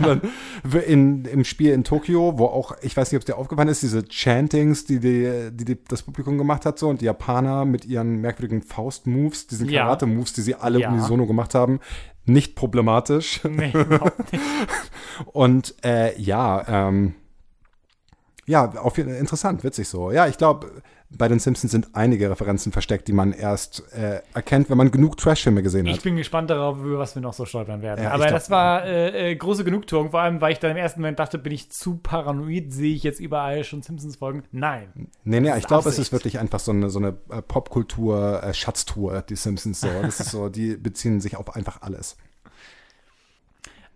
In, Im Spiel in Tokio, wo auch, ich weiß nicht, ob es dir aufgefallen ist, diese Chantings, die, die, die, das Publikum gemacht hat, so und die Japaner mit ihren merkwürdigen Faust-Moves, diesen Ja. Karate-Moves, die sie alle Ja. unisono gemacht haben, nicht problematisch. Nee, überhaupt nicht. Und äh, ja, ähm, ja, auf, interessant, witzig so. Ja, ich glaube, bei den Simpsons sind einige Referenzen versteckt, die man erst äh, erkennt, wenn man genug Trash-Filme gesehen hat. Ich bin gespannt darauf, über was wir noch so stolpern werden. Ja, Aber das war äh, äh, große Genugtuung, vor allem, weil ich dann im ersten Moment dachte, bin ich zu paranoid, sehe ich jetzt überall schon Simpsons-Folgen? Nein. Nee, nee, ich glaube, es ist wirklich einfach so eine, so eine äh, Popkultur-Schatztour, die Simpsons so. Das ist so, die beziehen sich auf einfach alles.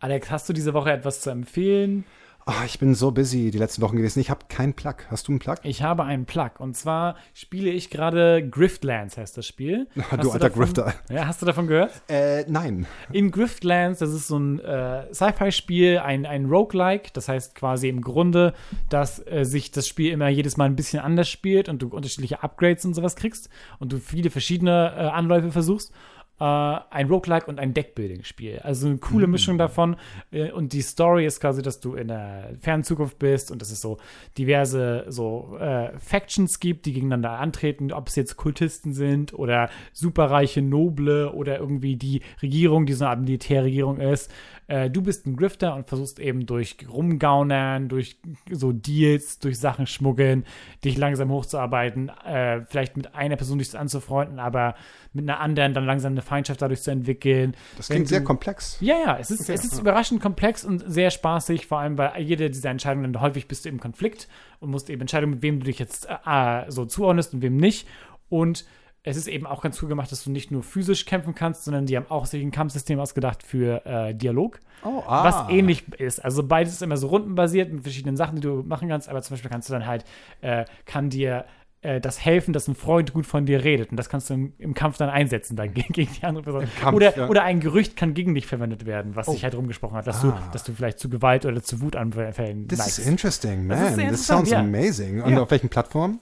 Alex, hast du diese Woche etwas zu empfehlen? Ah, ich bin so busy die letzten Wochen gewesen. Ich habe keinen Plug. Hast du einen Plug? Ich habe einen Plug. Und zwar spiele ich gerade Griftlands, heißt das Spiel. Du Hast alter davon, Grifter. Ja, hast du davon gehört? Äh, nein. In Griftlands, das ist so ein äh, Sci-Fi-Spiel, ein, ein Roguelike. Das heißt quasi im Grunde, dass äh, sich das Spiel immer jedes Mal ein bisschen anders spielt und du unterschiedliche Upgrades und sowas kriegst und du viele verschiedene äh, Anläufe versuchst. Äh, ein Roguelike und ein Deckbuilding-Spiel. Also eine coole Mischung davon. Äh, und die Story ist quasi, dass du in der fernen Zukunft bist und dass es so diverse so äh, Factions gibt, die gegeneinander antreten, ob es jetzt Kultisten sind oder superreiche Noble oder irgendwie die Regierung, die so eine Art Militärregierung ist. Äh, du bist ein Grifter und versuchst eben durch Rumgaunern, durch so Deals, durch Sachen schmuggeln, dich langsam hochzuarbeiten, äh, vielleicht mit einer Person dich anzufreunden, aber mit einer anderen dann langsam eine Feindschaft dadurch zu entwickeln. Das klingt sehr du- komplex. ja, ja, es ist, es ist überraschend komplex und sehr spaßig, vor allem weil jede dieser Entscheidungen, häufig bist du im Konflikt und musst eben entscheiden, mit wem du dich jetzt äh, so zuordnest und wem nicht. Und es ist eben auch ganz cool gemacht, dass du nicht nur physisch kämpfen kannst, sondern die haben auch sich ein Kampfsystem ausgedacht für äh, Dialog, Oh, ah. was ähnlich ist. Also beides ist immer so rundenbasiert mit verschiedenen Sachen, die du machen kannst, aber zum Beispiel kannst du dann halt, äh, kann dir äh, das helfen, dass ein Freund gut von dir redet. Und das kannst du im, im Kampf dann einsetzen, dann gegen, gegen die andere Person. Kampf, oder, ja. oder ein Gerücht kann gegen dich verwendet werden, was sich halt rumgesprochen hat, dass, Ah. du, dass du vielleicht zu Gewalt oder zu Wutanfällen This neigst. is interesting, Das ist man. sehr This interessant, sounds ja. amazing. Und Ja. auf welchen Plattformen?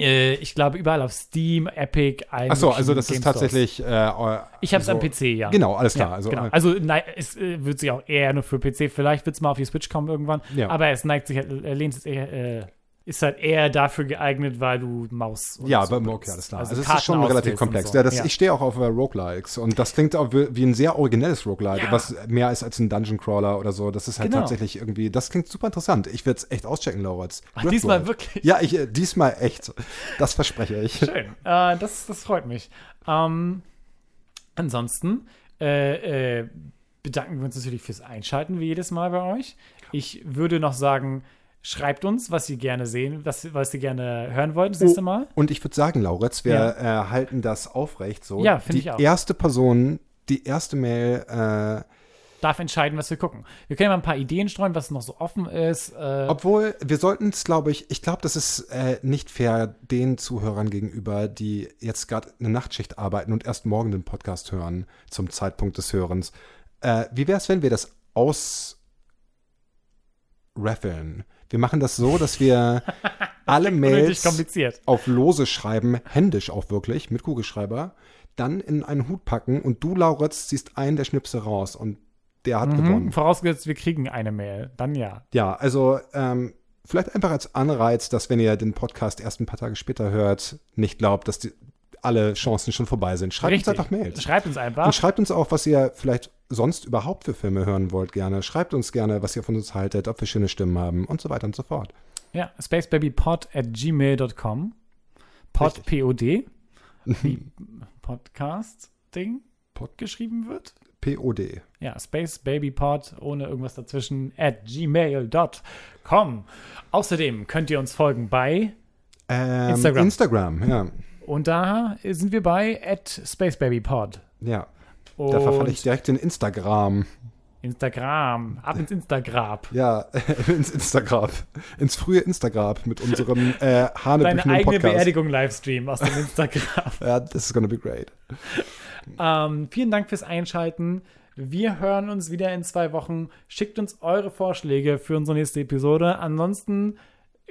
Äh, ich glaube, überall auf Steam, Epic, allen Achso, also das ist Game Stores. tatsächlich. Äh, Ich habe es so- am PC, ja. Genau, alles klar. Ja, also, genau. äh, also nein, es äh, wird sich auch eher nur für PC, vielleicht wird es mal auf die Switch kommen irgendwann, Ja. aber es neigt sich, halt, äh, lehnt es eher, ist halt eher dafür geeignet, weil du Maus und ja, so aber benutzt. okay, alles klar. Also, Also, es ist schon relativ komplex. So. Ja, das, ja. Ich stehe auch auf äh, Roguelikes und das klingt auch wie, ein sehr originelles Roguelike, Ja. was mehr ist als ein Dungeon Crawler oder so. Das ist halt Genau. tatsächlich irgendwie, das klingt super interessant. Ich werde es echt auschecken, Lauritz. Ach, diesmal wirklich? Ja, ich, äh, diesmal echt. Das verspreche ich. Schön. Äh, das, das freut mich. Ähm, ansonsten äh, bedanken wir uns natürlich fürs Einschalten, wie jedes Mal bei euch. Ich würde noch sagen, Schreibt uns, was ihr gerne sehen, was, was ihr gerne hören wollt das nächste Mal. Und ich würde sagen, Lauritz, wir äh, halten das aufrecht so. Ja, finde Die ich auch. erste Person, die erste Mail, äh, Darf entscheiden, was wir gucken. Wir können ja mal ein paar Ideen streuen, was noch so offen ist. Äh, obwohl wir sollten es, glaube ich, ich glaube, das ist äh, nicht fair den Zuhörern gegenüber, die jetzt gerade eine Nachtschicht arbeiten und erst morgen den Podcast hören zum Zeitpunkt des Hörens. Äh, wie wäre es, wenn wir das ausraffeln? Wir machen das so, dass wir alle Mails kompliziert. auf Lose schreiben, händisch auch wirklich, mit Kugelschreiber, dann in einen Hut packen und du, Lauritz, ziehst einen der Schnipse raus und der hat Mhm. gewonnen. Vorausgesetzt, wir kriegen eine Mail. Dann ja. Ja, also ähm, vielleicht einfach als Anreiz, dass wenn ihr den Podcast erst ein paar Tage später hört, nicht glaubt, dass die, alle Chancen schon vorbei sind. Schreibt uns einfach Mails. Schreibt uns einfach. Und schreibt uns auch, was ihr vielleicht sonst überhaupt für Filme hören wollt gerne. Schreibt uns gerne, was ihr von uns haltet, ob wir schöne Stimmen haben und so weiter und so fort. Ja, spacebabypod at gmail.com. Pod. P-O-D. Wie Podcast-Ding geschrieben wird. POD. Ja, spacebabypod ohne irgendwas dazwischen at gmail.com. Außerdem könnt ihr uns folgen bei Ähm, Instagram. Instagram, ja. und da sind wir bei at spacebabypod. Ja. Und Da verfalle ich direkt den Instagram. Instagram, ab ins Instagram. Ja, ins Instagram. Ins frühe Instagram mit unserem äh, Deine eigene Podcast. Beerdigung Livestream aus dem Instagram. Ja, this is gonna be great. Ähm, vielen Dank fürs Einschalten. Wir hören uns wieder in zwei Wochen. Schickt uns eure Vorschläge für unsere nächste Episode. Ansonsten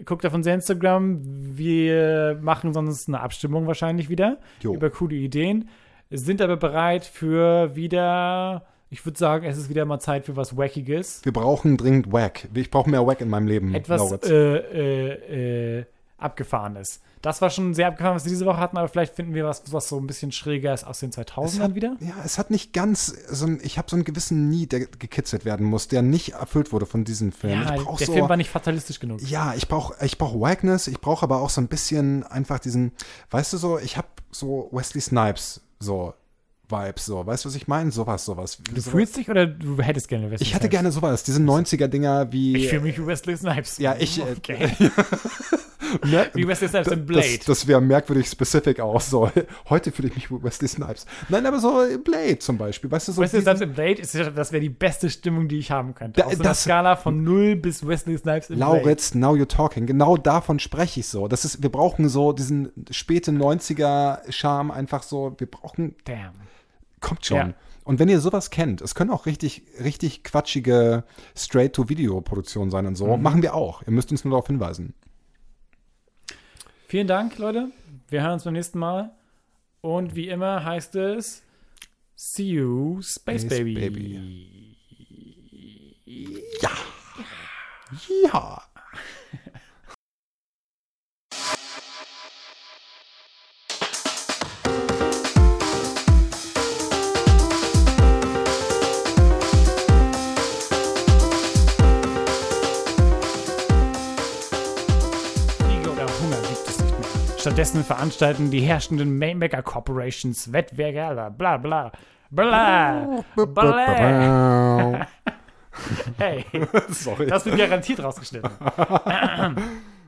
guckt auf unser Instagram. Wir machen sonst eine Abstimmung wahrscheinlich wieder Jo. über coole Ideen. Sind aber bereit für wieder. Ich würde sagen, es ist wieder mal Zeit für was Wackiges. Wir brauchen dringend Wack. Ich brauche mehr Wack in meinem Leben. Etwas äh, äh, äh, Abgefahrenes. Das war schon sehr abgefahren, was wir diese Woche hatten, aber vielleicht finden wir was, was so ein bisschen schräger ist aus den 2000ern hat, wieder. Ja, es hat nicht ganz so ein, ich habe so einen gewissen Need, der gekitzelt werden muss, der nicht erfüllt wurde von diesem Film. Ja, der so, Film war nicht fatalistisch genug. ja, ich brauche ich brauch Wackness, ich brauche aber auch so ein bisschen einfach diesen, weißt du so, ich habe so Wesley Snipes so Vibes so, weißt du, was ich meine? Sowas, sowas. Du so, fühlst dich oder du hättest gerne Wesley ich hätte gerne sowas, diese 90er Dinger wie Ich fühle mich wie Wesley Snipes. Ja, ich, äh, Okay. Mer- Wie Wesley Snipes in Blade. Das, das wäre merkwürdig specific auch so. Heute fühle ich mich wie Wesley Snipes. Nein, aber so Blade zum Beispiel. Weißt du, so Wesley Snipes in Blade, ist, das wäre die beste Stimmung, die ich haben könnte. Da- Auf so einer das- Skala von 0 bis Wesley Snipes in Blade. Lauritz, now you're talking. Genau davon spreche ich so. Das ist, wir brauchen so diesen späte 90er Charme einfach so. Wir brauchen, Damn. kommt schon. Ja. Und wenn ihr sowas kennt, es können auch richtig, richtig quatschige Straight-to-Video-Produktionen sein und so, Mhm. machen wir auch. Ihr müsst uns nur darauf hinweisen. Vielen Dank, Leute. Wir hören uns beim nächsten Mal. Und wie immer heißt es See you, Space, Space Baby. Baby. Ja. Kriege Stattdessen veranstalten die herrschenden Mega Corporations Wettbewerbe, bla bla bla bla. Hey, Sorry. das wird garantiert rausgeschnitten.